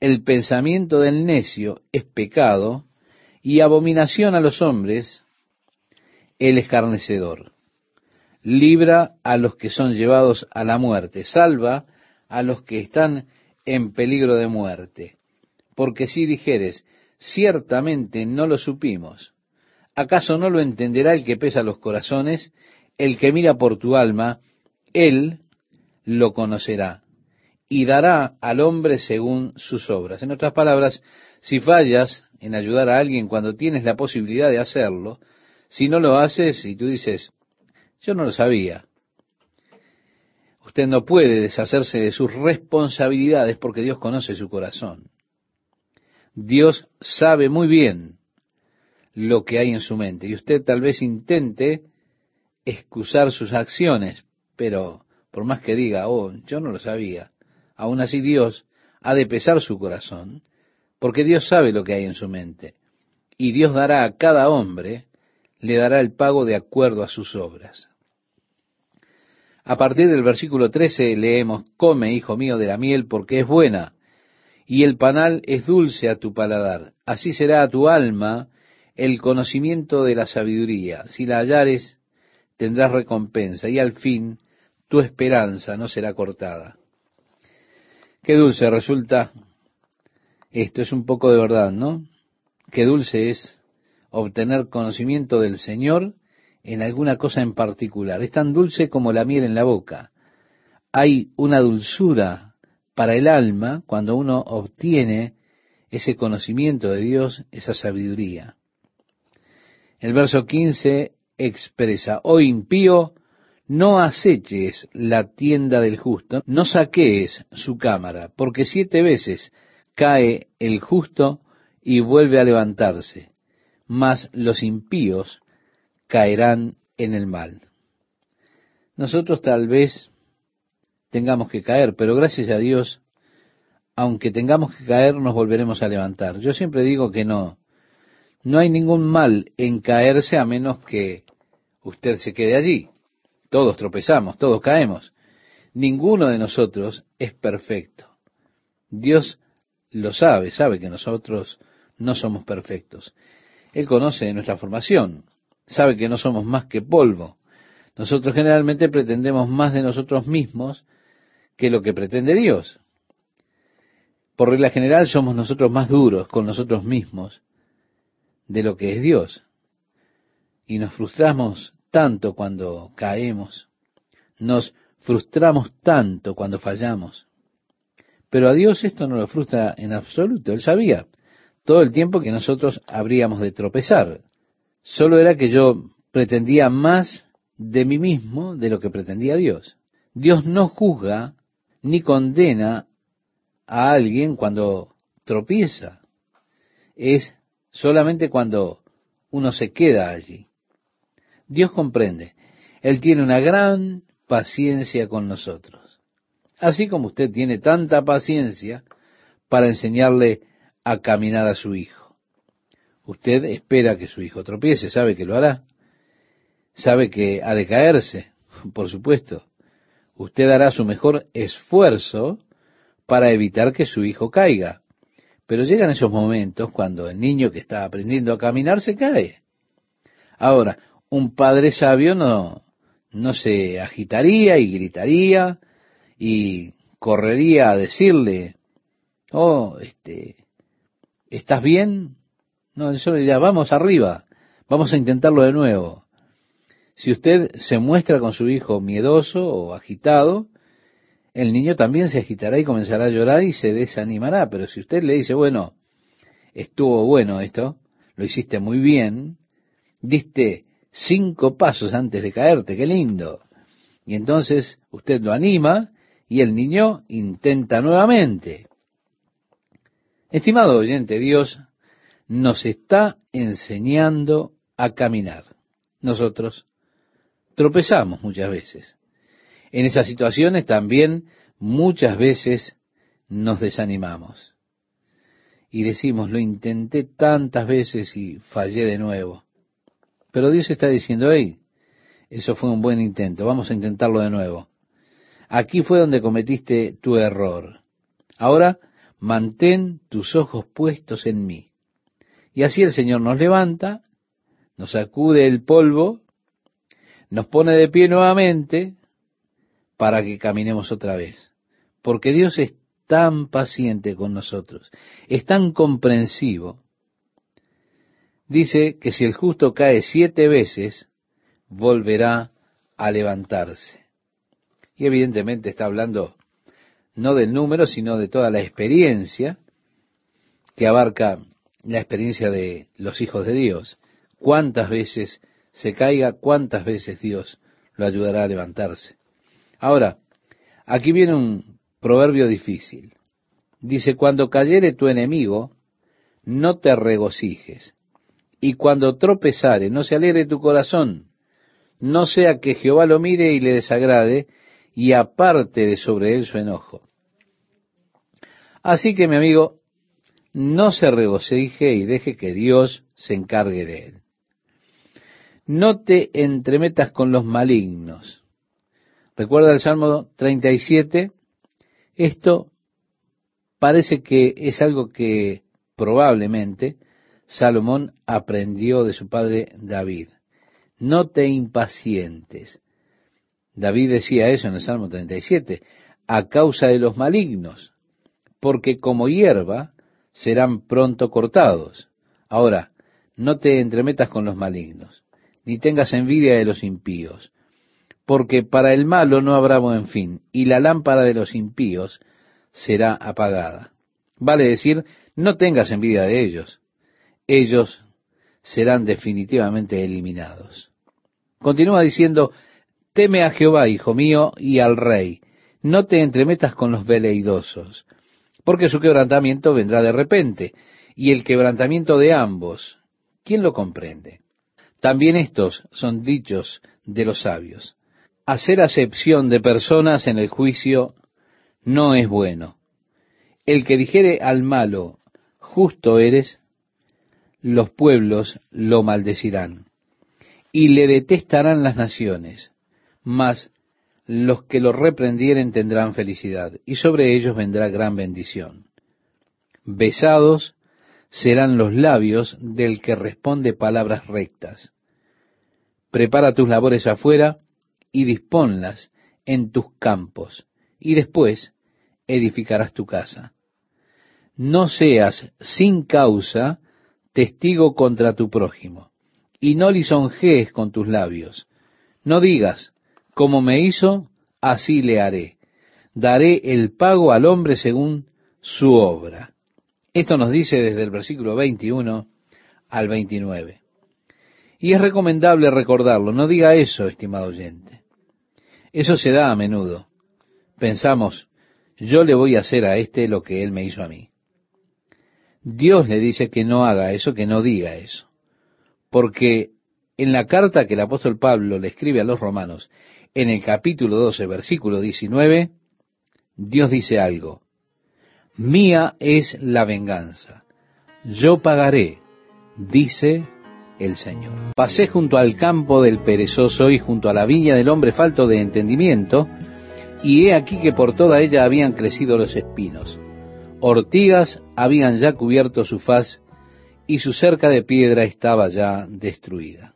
El pensamiento del necio es pecado y abominación a los hombres el escarnecedor. Libra a los que son llevados a la muerte, salva a los que están en peligro de muerte. Porque si dijeres, ciertamente no lo supimos, ¿acaso no lo entenderá el que pesa los corazones, el que mira por tu alma, él lo conocerá y dará al hombre según sus obras. En otras palabras, si fallas en ayudar a alguien cuando tienes la posibilidad de hacerlo, si no lo haces y tú dices, yo no lo sabía, usted no puede deshacerse de sus responsabilidades porque Dios conoce su corazón. Dios sabe muy bien lo que hay en su mente y usted tal vez intente excusar sus acciones, pero por más que diga, oh, yo no lo sabía, aún así Dios ha de pesar su corazón, porque Dios sabe lo que hay en su mente, y Dios dará a cada hombre, le dará el pago de acuerdo a sus obras. A partir del versículo 13 leemos, come, hijo mío, de la miel, porque es buena, y el panal es dulce a tu paladar. Así será a tu alma el conocimiento de la sabiduría. Si la hallares, tendrás recompensa, y al fin tu esperanza no será cortada. Qué dulce resulta esto, es un poco de verdad, ¿no? Qué dulce es obtener conocimiento del Señor en alguna cosa en particular. Es tan dulce como la miel en la boca. Hay una dulzura para el alma cuando uno obtiene ese conocimiento de Dios, esa sabiduría. El verso 15 expresa, oh impío, no aceches la tienda del justo, no saquees su cámara, porque siete veces cae el justo y vuelve a levantarse, mas los impíos caerán en el mal. Nosotros tal vez tengamos que caer, pero gracias a Dios, aunque tengamos que caer, nos volveremos a levantar. Yo siempre digo que no, no hay ningún mal en caerse a menos que usted se quede allí. Todos tropezamos, todos caemos. Ninguno de nosotros es perfecto. Dios lo sabe, sabe que nosotros no somos perfectos. Él conoce nuestra formación, sabe que no somos más que polvo. Nosotros generalmente pretendemos más de nosotros mismos que lo que pretende Dios. Por regla general somos nosotros más duros con nosotros mismos de lo que es Dios. Y nos frustramos tanto cuando caemos, nos frustramos tanto cuando fallamos. Pero a Dios esto no lo frustra en absoluto. Él sabía todo el tiempo que nosotros habríamos de tropezar. Solo era que yo pretendía más de mí mismo de lo que pretendía Dios. Dios no juzga ni condena a alguien cuando tropieza. Es solamente cuando uno se queda allí. Dios comprende. Él tiene una gran paciencia con nosotros. Así como usted tiene tanta paciencia para enseñarle a caminar a su hijo. Usted espera que su hijo tropiece, sabe que lo hará, sabe que ha de caerse, por supuesto. Usted hará su mejor esfuerzo para evitar que su hijo caiga. Pero llegan esos momentos cuando el niño que está aprendiendo a caminar se cae. Ahora, un padre sabio no, no se agitaría y gritaría y correría a decirle, oh, este, ¿estás bien? No, eso ya vamos arriba, vamos a intentarlo de nuevo. Si usted se muestra con su hijo miedoso o agitado, el niño también se agitará y comenzará a llorar y se desanimará. Pero si usted le dice, bueno, estuvo bueno esto, lo hiciste muy bien, diste cinco pasos antes de caerte, qué lindo. Y entonces usted lo anima y el niño intenta nuevamente. Estimado oyente, Dios nos está enseñando a caminar. Nosotros tropezamos muchas veces. En esas situaciones también muchas veces nos desanimamos. Y decimos, lo intenté tantas veces y fallé de nuevo. Pero Dios está diciendo, hey, eso fue un buen intento, vamos a intentarlo de nuevo. Aquí fue donde cometiste tu error. Ahora mantén tus ojos puestos en mí. Y así el Señor nos levanta, nos sacude el polvo, nos pone de pie nuevamente para que caminemos otra vez. Porque Dios es tan paciente con nosotros, es tan comprensivo. Dice que si el justo cae siete veces, volverá a levantarse. Y evidentemente está hablando no del número, sino de toda la experiencia que abarca la experiencia de los hijos de Dios. Cuántas veces se caiga, cuántas veces Dios lo ayudará a levantarse. Ahora, aquí viene un proverbio difícil. Dice, cuando cayere tu enemigo, no te regocijes. Y cuando tropezare, no se alegre tu corazón. No sea que Jehová lo mire y le desagrade, y aparte de sobre él su enojo. Así que mi amigo, no se regocije y deje que Dios se encargue de él. No te entremetas con los malignos. Recuerda el Salmo 37, esto parece que es algo que probablemente Salomón aprendió de su padre David. No te impacientes. David decía eso en el Salmo 37, a causa de los malignos, porque como hierba serán pronto cortados. Ahora, no te entremetas con los malignos, ni tengas envidia de los impíos, porque para el malo no habrá buen fin, y la lámpara de los impíos será apagada. Vale decir, no tengas envidia de ellos, ellos serán definitivamente eliminados. Continúa diciendo, teme a Jehová, hijo mío, y al rey, no te entremetas con los veleidosos, porque su quebrantamiento vendrá de repente, y el quebrantamiento de ambos, ¿quién lo comprende? También estos son dichos de los sabios. Hacer acepción de personas en el juicio no es bueno. El que dijere al malo, justo eres, los pueblos lo maldecirán, y le detestarán las naciones, mas los que lo reprendieren tendrán felicidad, y sobre ellos vendrá gran bendición. Besados serán los labios del que responde palabras rectas. Prepara tus labores afuera y disponlas en tus campos, y después edificarás tu casa. No seas sin causa testigo contra tu prójimo, y no lisonjees con tus labios. No digas, como me hizo, así le haré. Daré el pago al hombre según su obra. Esto nos dice desde el versículo 21 al 29. Y es recomendable recordarlo. No diga eso, estimado oyente. Eso se da a menudo. Pensamos, yo le voy a hacer a este lo que él me hizo a mí. Dios le dice que no haga eso, que no diga eso. Porque en la carta que el apóstol Pablo le escribe a los romanos, en el capítulo 12, versículo 19, Dios dice algo. Mía es la venganza. Yo pagaré, dice el Señor. Pasé junto al campo del perezoso y junto a la viña del hombre falto de entendimiento, y he aquí que por toda ella habían crecido los espinos. Ortigas habían ya cubierto su faz y su cerca de piedra estaba ya destruida.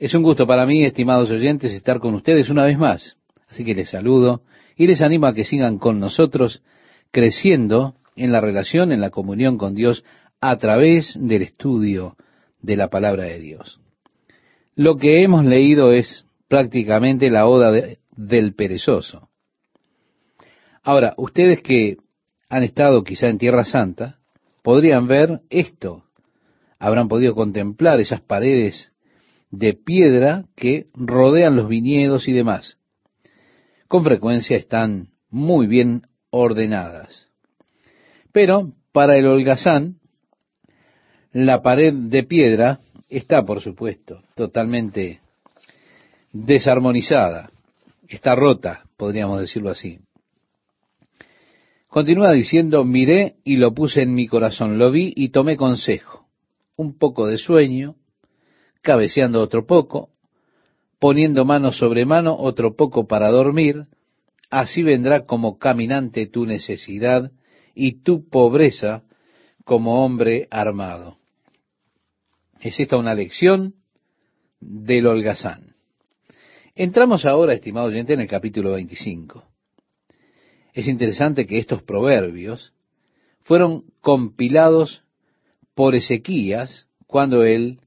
Es un gusto para mí, estimados oyentes, estar con ustedes una vez más. Así que les saludo y les animo a que sigan con nosotros creciendo en la relación, en la comunión con Dios a través del estudio de la palabra de Dios. Lo que hemos leído es prácticamente la oda del perezoso. Ahora, ustedes que han estado quizá en Tierra Santa, podrían ver esto. Habrán podido contemplar esas paredes de piedra que rodean los viñedos y demás. Con frecuencia están muy bien ordenadas. Pero para el holgazán, la pared de piedra está, por supuesto, totalmente desarmonizada, está rota, podríamos decirlo así. Continúa diciendo, miré y lo puse en mi corazón, lo vi y tomé consejo. Un poco de sueño, cabeceando otro poco, poniendo mano sobre mano otro poco para dormir, así vendrá como caminante tu necesidad y tu pobreza como hombre armado. Es esta una lección del holgazán. Entramos ahora, estimado oyente, en el capítulo 25. Es interesante que estos proverbios fueron compilados por Ezequías cuando él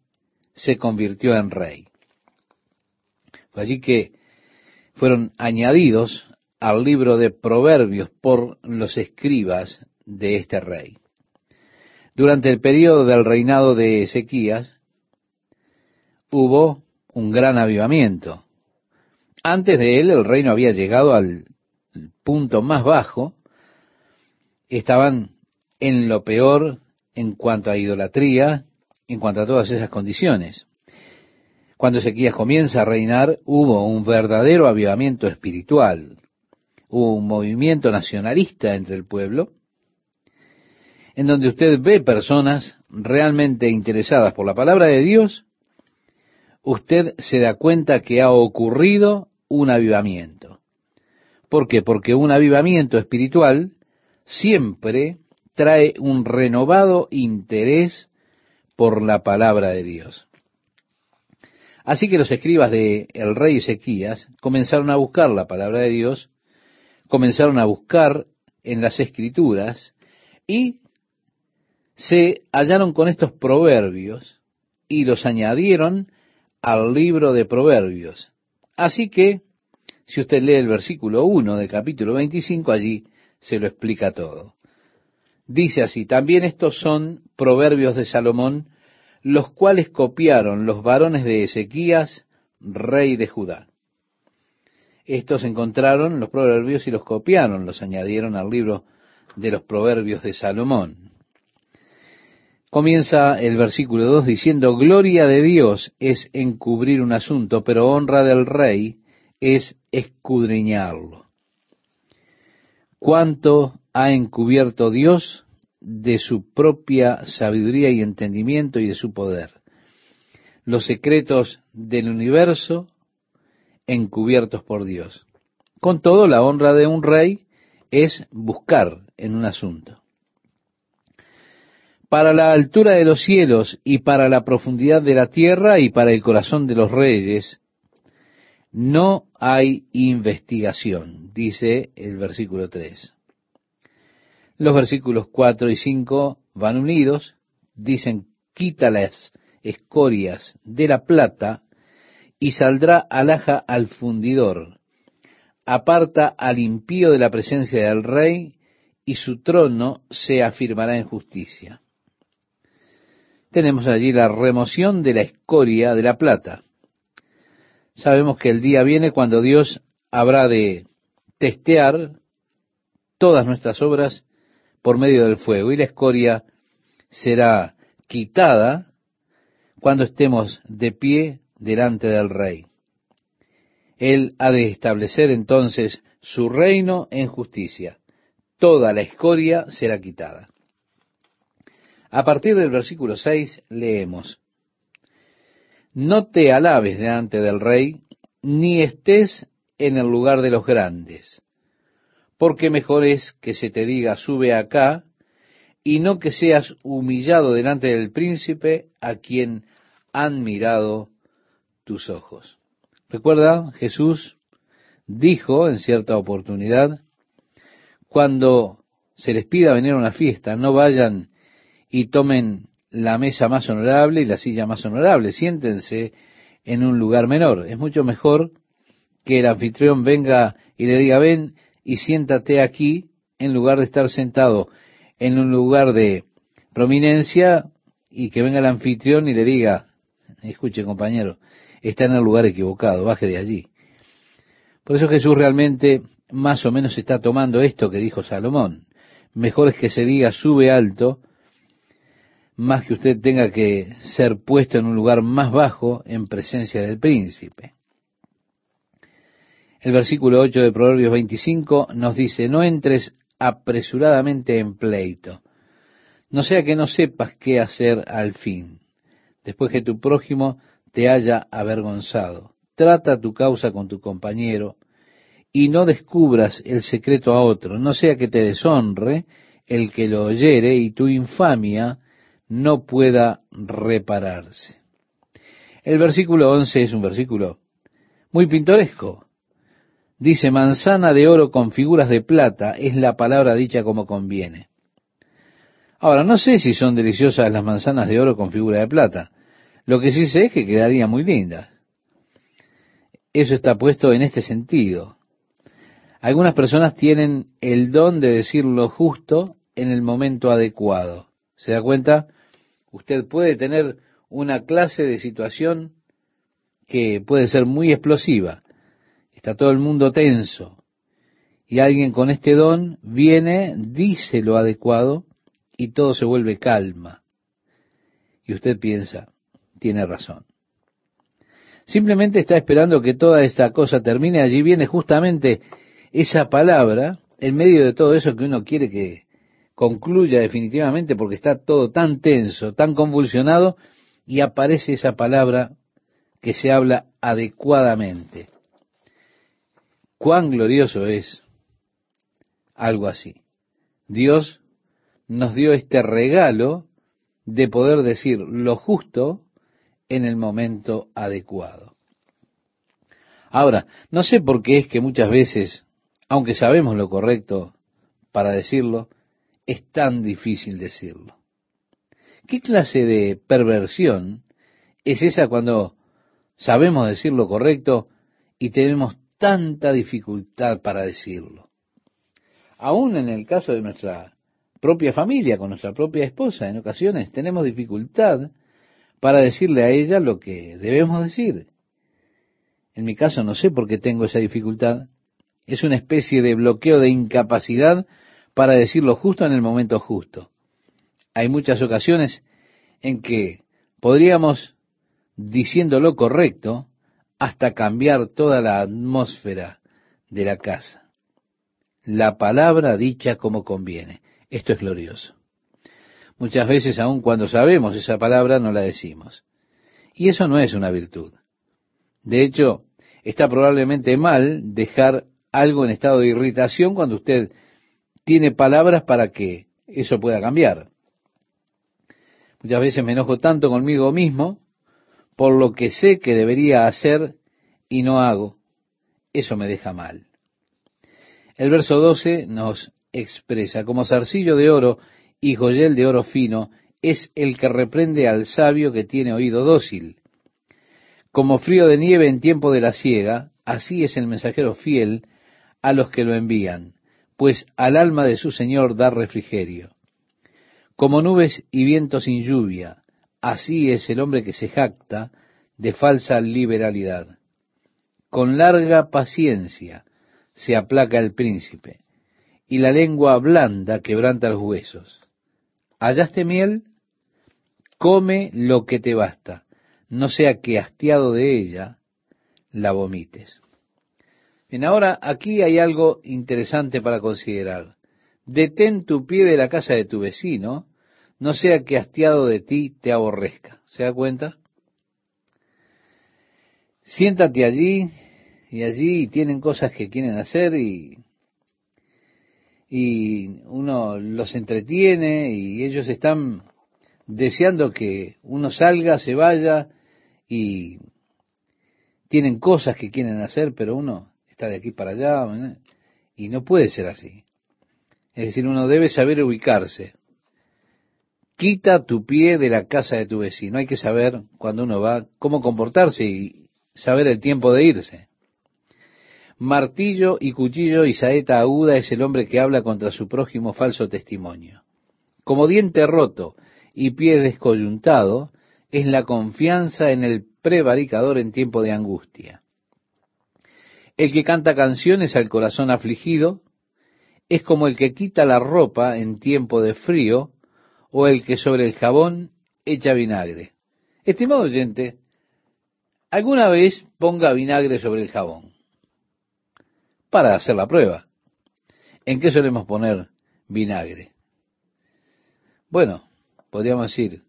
se convirtió en rey. Fue allí que fueron añadidos al libro de proverbios por los escribas de este rey. Durante el periodo del reinado de Ezequías hubo un gran avivamiento. Antes de él el reino había llegado al punto más bajo, estaban en lo peor en cuanto a idolatría, en cuanto a todas esas condiciones. Cuando Ezequías comienza a reinar, hubo un verdadero avivamiento espiritual, hubo un movimiento nacionalista entre el pueblo, en donde usted ve personas realmente interesadas por la palabra de Dios, usted se da cuenta que ha ocurrido un avivamiento. ¿Por qué? Porque un avivamiento espiritual siempre trae un renovado interés por la palabra de Dios. Así que los escribas de el rey Ezequías comenzaron a buscar la palabra de Dios, comenzaron a buscar en las escrituras y se hallaron con estos proverbios y los añadieron al libro de proverbios. Así que, si usted lee el versículo 1 del capítulo 25, allí se lo explica todo. Dice así, también estos son proverbios de Salomón, los cuales copiaron los varones de Ezequías, rey de Judá. Estos encontraron los proverbios y los copiaron, los añadieron al libro de los proverbios de Salomón. Comienza el versículo 2 diciendo, Gloria de Dios es encubrir un asunto, pero honra del rey es escudriñarlo. ¿Cuánto ha encubierto Dios de su propia sabiduría y entendimiento y de su poder? Los secretos del universo encubiertos por Dios. Con todo, la honra de un rey es buscar en un asunto. Para la altura de los cielos y para la profundidad de la tierra y para el corazón de los reyes, no hay investigación, dice el versículo 3. Los versículos 4 y 5 van unidos, dicen, quita las escorias de la plata y saldrá alhaja al fundidor, aparta al impío de la presencia del rey y su trono se afirmará en justicia tenemos allí la remoción de la escoria de la plata. Sabemos que el día viene cuando Dios habrá de testear todas nuestras obras por medio del fuego y la escoria será quitada cuando estemos de pie delante del rey. Él ha de establecer entonces su reino en justicia. Toda la escoria será quitada. A partir del versículo 6 leemos, No te alabes delante del rey, ni estés en el lugar de los grandes, porque mejor es que se te diga sube acá, y no que seas humillado delante del príncipe a quien han mirado tus ojos. Recuerda, Jesús dijo en cierta oportunidad, cuando se les pida venir a una fiesta, no vayan y tomen la mesa más honorable y la silla más honorable. Siéntense en un lugar menor. Es mucho mejor que el anfitrión venga y le diga, ven y siéntate aquí en lugar de estar sentado en un lugar de prominencia y que venga el anfitrión y le diga, escuche compañero, está en el lugar equivocado, baje de allí. Por eso Jesús realmente más o menos está tomando esto que dijo Salomón. Mejor es que se diga sube alto más que usted tenga que ser puesto en un lugar más bajo en presencia del príncipe. El versículo 8 de Proverbios 25 nos dice, no entres apresuradamente en pleito, no sea que no sepas qué hacer al fin, después que tu prójimo te haya avergonzado. Trata tu causa con tu compañero y no descubras el secreto a otro, no sea que te deshonre el que lo oyere y tu infamia no pueda repararse. El versículo 11 es un versículo muy pintoresco. Dice, manzana de oro con figuras de plata es la palabra dicha como conviene. Ahora, no sé si son deliciosas las manzanas de oro con figura de plata. Lo que sí sé es que quedarían muy lindas. Eso está puesto en este sentido. Algunas personas tienen el don de decir lo justo en el momento adecuado. ¿Se da cuenta? Usted puede tener una clase de situación que puede ser muy explosiva. Está todo el mundo tenso. Y alguien con este don viene, dice lo adecuado y todo se vuelve calma. Y usted piensa, tiene razón. Simplemente está esperando que toda esta cosa termine. Allí viene justamente esa palabra en medio de todo eso que uno quiere que concluya definitivamente porque está todo tan tenso, tan convulsionado, y aparece esa palabra que se habla adecuadamente. Cuán glorioso es algo así. Dios nos dio este regalo de poder decir lo justo en el momento adecuado. Ahora, no sé por qué es que muchas veces, aunque sabemos lo correcto para decirlo, es tan difícil decirlo. ¿Qué clase de perversión es esa cuando sabemos decir lo correcto y tenemos tanta dificultad para decirlo? Aún en el caso de nuestra propia familia, con nuestra propia esposa, en ocasiones tenemos dificultad para decirle a ella lo que debemos decir. En mi caso no sé por qué tengo esa dificultad. Es una especie de bloqueo de incapacidad para decir lo justo en el momento justo. Hay muchas ocasiones en que podríamos, diciendo lo correcto, hasta cambiar toda la atmósfera de la casa. La palabra dicha como conviene. Esto es glorioso. Muchas veces, aun cuando sabemos esa palabra, no la decimos. Y eso no es una virtud. De hecho, está probablemente mal dejar algo en estado de irritación cuando usted tiene palabras para que eso pueda cambiar. Muchas veces me enojo tanto conmigo mismo por lo que sé que debería hacer y no hago. Eso me deja mal. El verso 12 nos expresa, como zarcillo de oro y joyel de oro fino, es el que reprende al sabio que tiene oído dócil. Como frío de nieve en tiempo de la siega, así es el mensajero fiel a los que lo envían, pues al alma de su Señor da refrigerio. Como nubes y viento sin lluvia, así es el hombre que se jacta de falsa liberalidad. Con larga paciencia se aplaca el príncipe, y la lengua blanda quebranta los huesos. ¿Hallaste miel? Come lo que te basta, no sea que hastiado de ella la vomites. Bien, ahora aquí hay algo interesante para considerar. Detén tu pie de la casa de tu vecino, no sea que hastiado de ti te aborrezca. ¿Se da cuenta? Siéntate allí y allí tienen cosas que quieren hacer y y uno los entretiene y ellos están deseando que uno salga, se vaya y tienen cosas que quieren hacer, pero uno está de aquí para allá y no puede ser así. Es decir, uno debe saber ubicarse. Quita tu pie de la casa de tu vecino. Hay que saber cuando uno va cómo comportarse y saber el tiempo de irse. Martillo y cuchillo y saeta aguda es el hombre que habla contra su prójimo falso testimonio. Como diente roto y pie descoyuntado es la confianza en el prevaricador en tiempo de angustia. El que canta canciones al corazón afligido es como el que quita la ropa en tiempo de frío o el que sobre el jabón echa vinagre. Estimado oyente, alguna vez ponga vinagre sobre el jabón para hacer la prueba. ¿En qué solemos poner vinagre? Bueno, podríamos decir,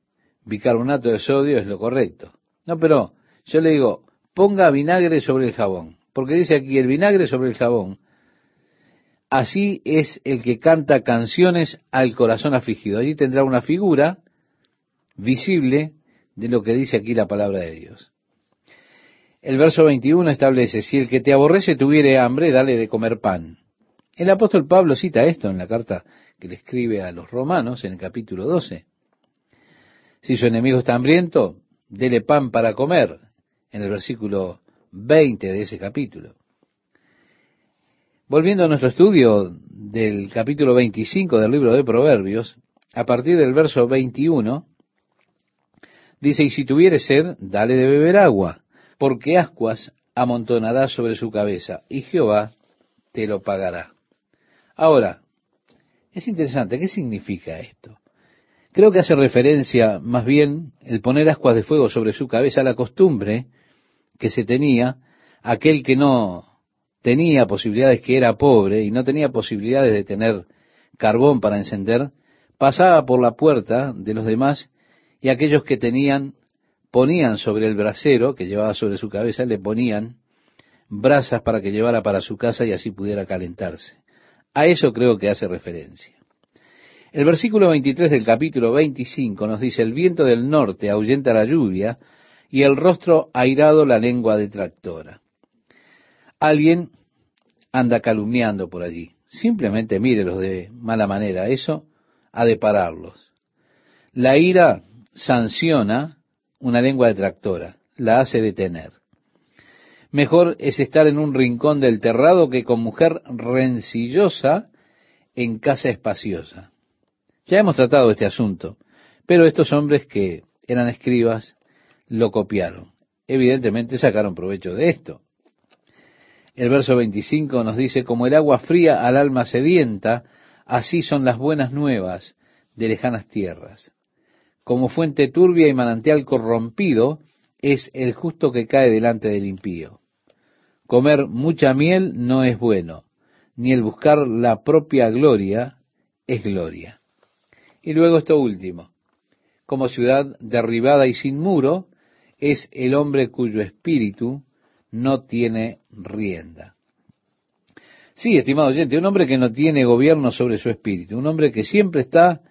bicarbonato de sodio es lo correcto. No, pero yo le digo, ponga vinagre sobre el jabón, porque dice aquí el vinagre sobre el jabón. Así es el que canta canciones al corazón afligido. Allí tendrá una figura visible de lo que dice aquí la palabra de Dios. El verso 21 establece, si el que te aborrece tuviere hambre, dale de comer pan. El apóstol Pablo cita esto en la carta que le escribe a los romanos en el capítulo 12. Si su enemigo está hambriento, dele pan para comer, en el versículo 20 de ese capítulo. Volviendo a nuestro estudio del capítulo 25 del libro de Proverbios, a partir del verso 21, dice, y si tuviere sed, dale de beber agua porque ascuas amontonará sobre su cabeza, y Jehová te lo pagará. Ahora, es interesante, ¿qué significa esto? Creo que hace referencia más bien el poner ascuas de fuego sobre su cabeza la costumbre que se tenía aquel que no tenía posibilidades, que era pobre y no tenía posibilidades de tener carbón para encender, pasaba por la puerta de los demás y aquellos que tenían ponían sobre el brasero que llevaba sobre su cabeza, le ponían brasas para que llevara para su casa y así pudiera calentarse. A eso creo que hace referencia. El versículo 23 del capítulo 25 nos dice, el viento del norte ahuyenta la lluvia y el rostro airado la lengua detractora. Alguien anda calumniando por allí. Simplemente mírelos de mala manera. Eso ha de pararlos. La ira sanciona una lengua detractora, la hace detener. Mejor es estar en un rincón del terrado que con mujer rencillosa en casa espaciosa. Ya hemos tratado este asunto, pero estos hombres que eran escribas lo copiaron. Evidentemente sacaron provecho de esto. El verso 25 nos dice, como el agua fría al alma sedienta, así son las buenas nuevas de lejanas tierras. Como fuente turbia y manantial corrompido es el justo que cae delante del impío. Comer mucha miel no es bueno, ni el buscar la propia gloria es gloria. Y luego esto último, como ciudad derribada y sin muro, es el hombre cuyo espíritu no tiene rienda. Sí, estimado oyente, un hombre que no tiene gobierno sobre su espíritu, un hombre que siempre está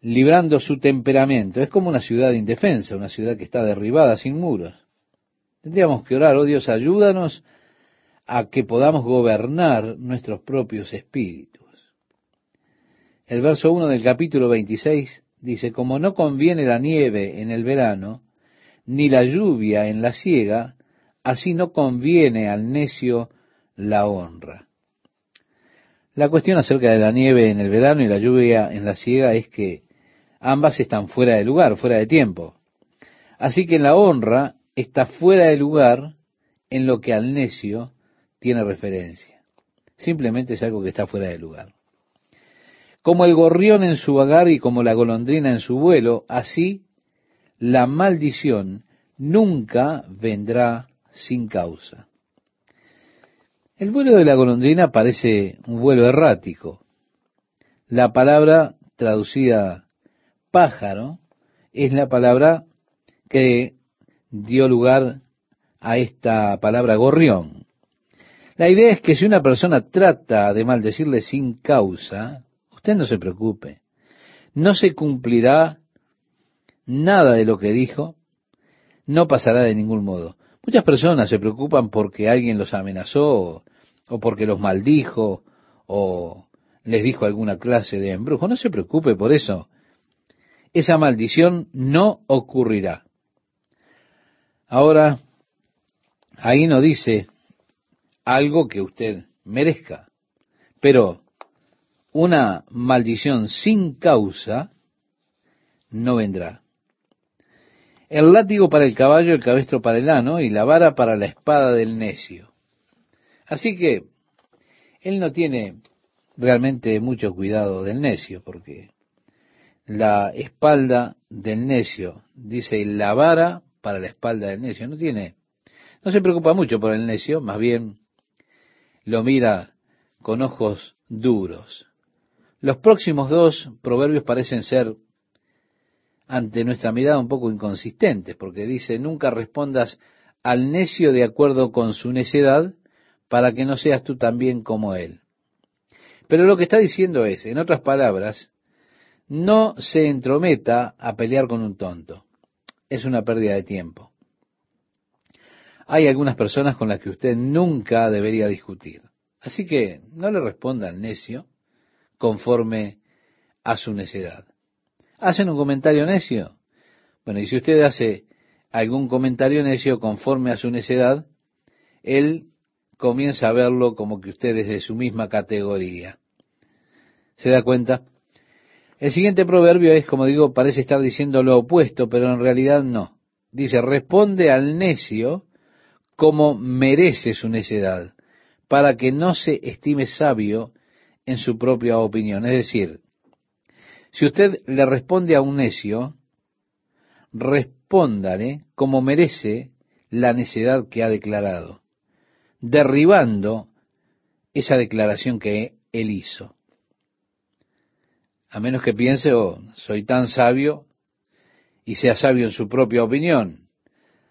librando su temperamento. Es como una ciudad indefensa, una ciudad que está derribada sin muros. Tendríamos que orar, oh Dios, ayúdanos a que podamos gobernar nuestros propios espíritus. El verso 1 del capítulo 26 dice, como no conviene la nieve en el verano, ni la lluvia en la siega, así no conviene al necio la honra. La cuestión acerca de la nieve en el verano y la lluvia en la siega es que ambas están fuera de lugar, fuera de tiempo. Así que la honra está fuera de lugar en lo que al necio tiene referencia. Simplemente es algo que está fuera de lugar. Como el gorrión en su vagar y como la golondrina en su vuelo, así la maldición nunca vendrá sin causa. El vuelo de la golondrina parece un vuelo errático. La palabra traducida pájaro es la palabra que dio lugar a esta palabra gorrión. La idea es que si una persona trata de maldecirle sin causa, usted no se preocupe. No se cumplirá nada de lo que dijo, no pasará de ningún modo. Muchas personas se preocupan porque alguien los amenazó o porque los maldijo o les dijo alguna clase de embrujo. No se preocupe por eso. Esa maldición no ocurrirá. Ahora, ahí no dice algo que usted merezca, pero una maldición sin causa no vendrá. El látigo para el caballo, el cabestro para el ano y la vara para la espada del necio. Así que él no tiene realmente mucho cuidado del necio, porque la espalda del necio, dice la vara para la espalda del necio. No tiene, no se preocupa mucho por el necio, más bien lo mira con ojos duros. Los próximos dos proverbios parecen ser ante nuestra mirada un poco inconsistentes, porque dice, nunca respondas al necio de acuerdo con su necedad, para que no seas tú también como él. Pero lo que está diciendo es, en otras palabras, no se entrometa a pelear con un tonto es una pérdida de tiempo. Hay algunas personas con las que usted nunca debería discutir. Así que no le responda al necio conforme a su necedad. ¿Hacen un comentario necio? Bueno, y si usted hace algún comentario necio conforme a su necedad, él comienza a verlo como que usted es de su misma categoría. ¿Se da cuenta? El siguiente proverbio es, como digo, parece estar diciendo lo opuesto, pero en realidad no. Dice, responde al necio como merece su necedad, para que no se estime sabio en su propia opinión. Es decir, si usted le responde a un necio, respóndale como merece la necedad que ha declarado, derribando esa declaración que él hizo a menos que piense, oh, soy tan sabio y sea sabio en su propia opinión.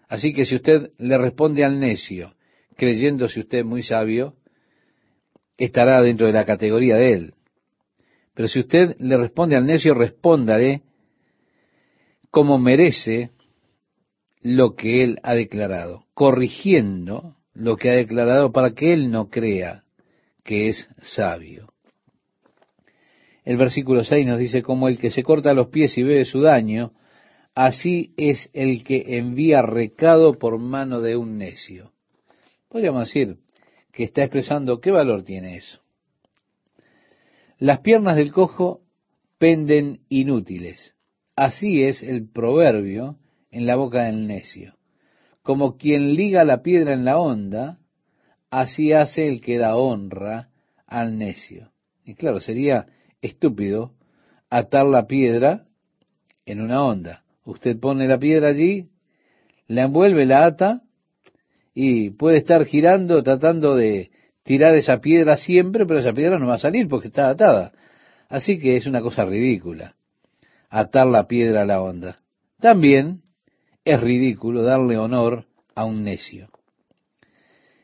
Así que si usted le responde al necio, creyéndose usted muy sabio, estará dentro de la categoría de él. Pero si usted le responde al necio, respóndale como merece lo que él ha declarado, corrigiendo lo que ha declarado para que él no crea que es sabio. El versículo 6 nos dice, como el que se corta los pies y bebe su daño, así es el que envía recado por mano de un necio. Podríamos decir que está expresando qué valor tiene eso. Las piernas del cojo penden inútiles. Así es el proverbio en la boca del necio. Como quien liga la piedra en la onda, así hace el que da honra al necio. Y claro, sería estúpido atar la piedra en una onda. Usted pone la piedra allí, la envuelve, la ata, y puede estar girando tratando de tirar esa piedra siempre, pero esa piedra no va a salir porque está atada. Así que es una cosa ridícula atar la piedra a la onda. También es ridículo darle honor a un necio.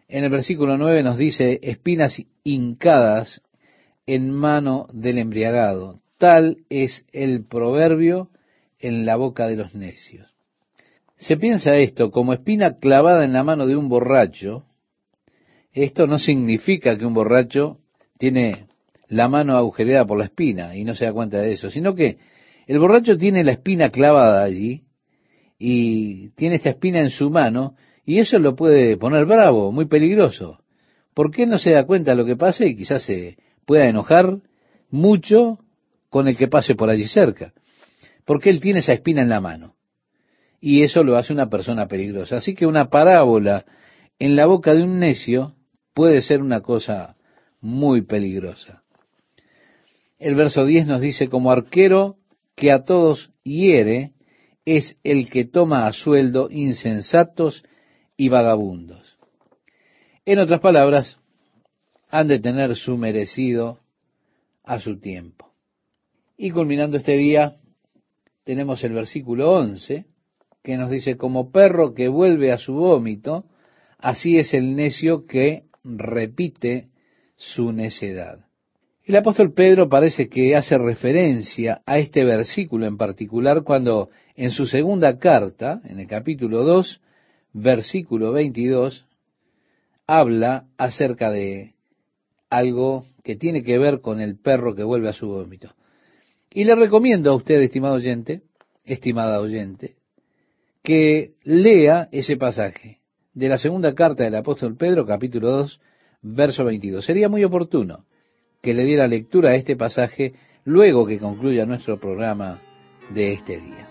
En el versículo 9 nos dice, espinas hincadas en mano del embriagado. Tal es el proverbio en la boca de los necios. Se piensa esto como espina clavada en la mano de un borracho, esto no significa que un borracho tiene la mano agujereada por la espina y no se da cuenta de eso, sino que el borracho tiene la espina clavada allí y tiene esta espina en su mano y eso lo puede poner bravo, muy peligroso. ¿Por qué no se da cuenta de lo que pasa y quizás se pueda enojar mucho con el que pase por allí cerca? Porque él tiene esa espina en la mano y eso lo hace una persona peligrosa. Así que una parábola en la boca de un necio puede ser una cosa muy peligrosa. El verso 10 nos dice, como arquero que a todos hiere, es el que toma a sueldo insensatos y vagabundos. En otras palabras, han de tener su merecido a su tiempo. Y culminando este día, tenemos el versículo 11, que nos dice, como perro que vuelve a su vómito, así es el necio que repite su necedad. El apóstol Pedro parece que hace referencia a este versículo en particular cuando en su segunda carta, en el capítulo 2, versículo 22, habla acerca de algo que tiene que ver con el perro que vuelve a su vómito. Y le recomiendo a usted, estimado oyente, estimada oyente, que lea ese pasaje de la segunda carta del apóstol Pedro, capítulo 2, verso 22. Sería muy oportuno que le diera lectura a este pasaje luego que concluya nuestro programa de este día.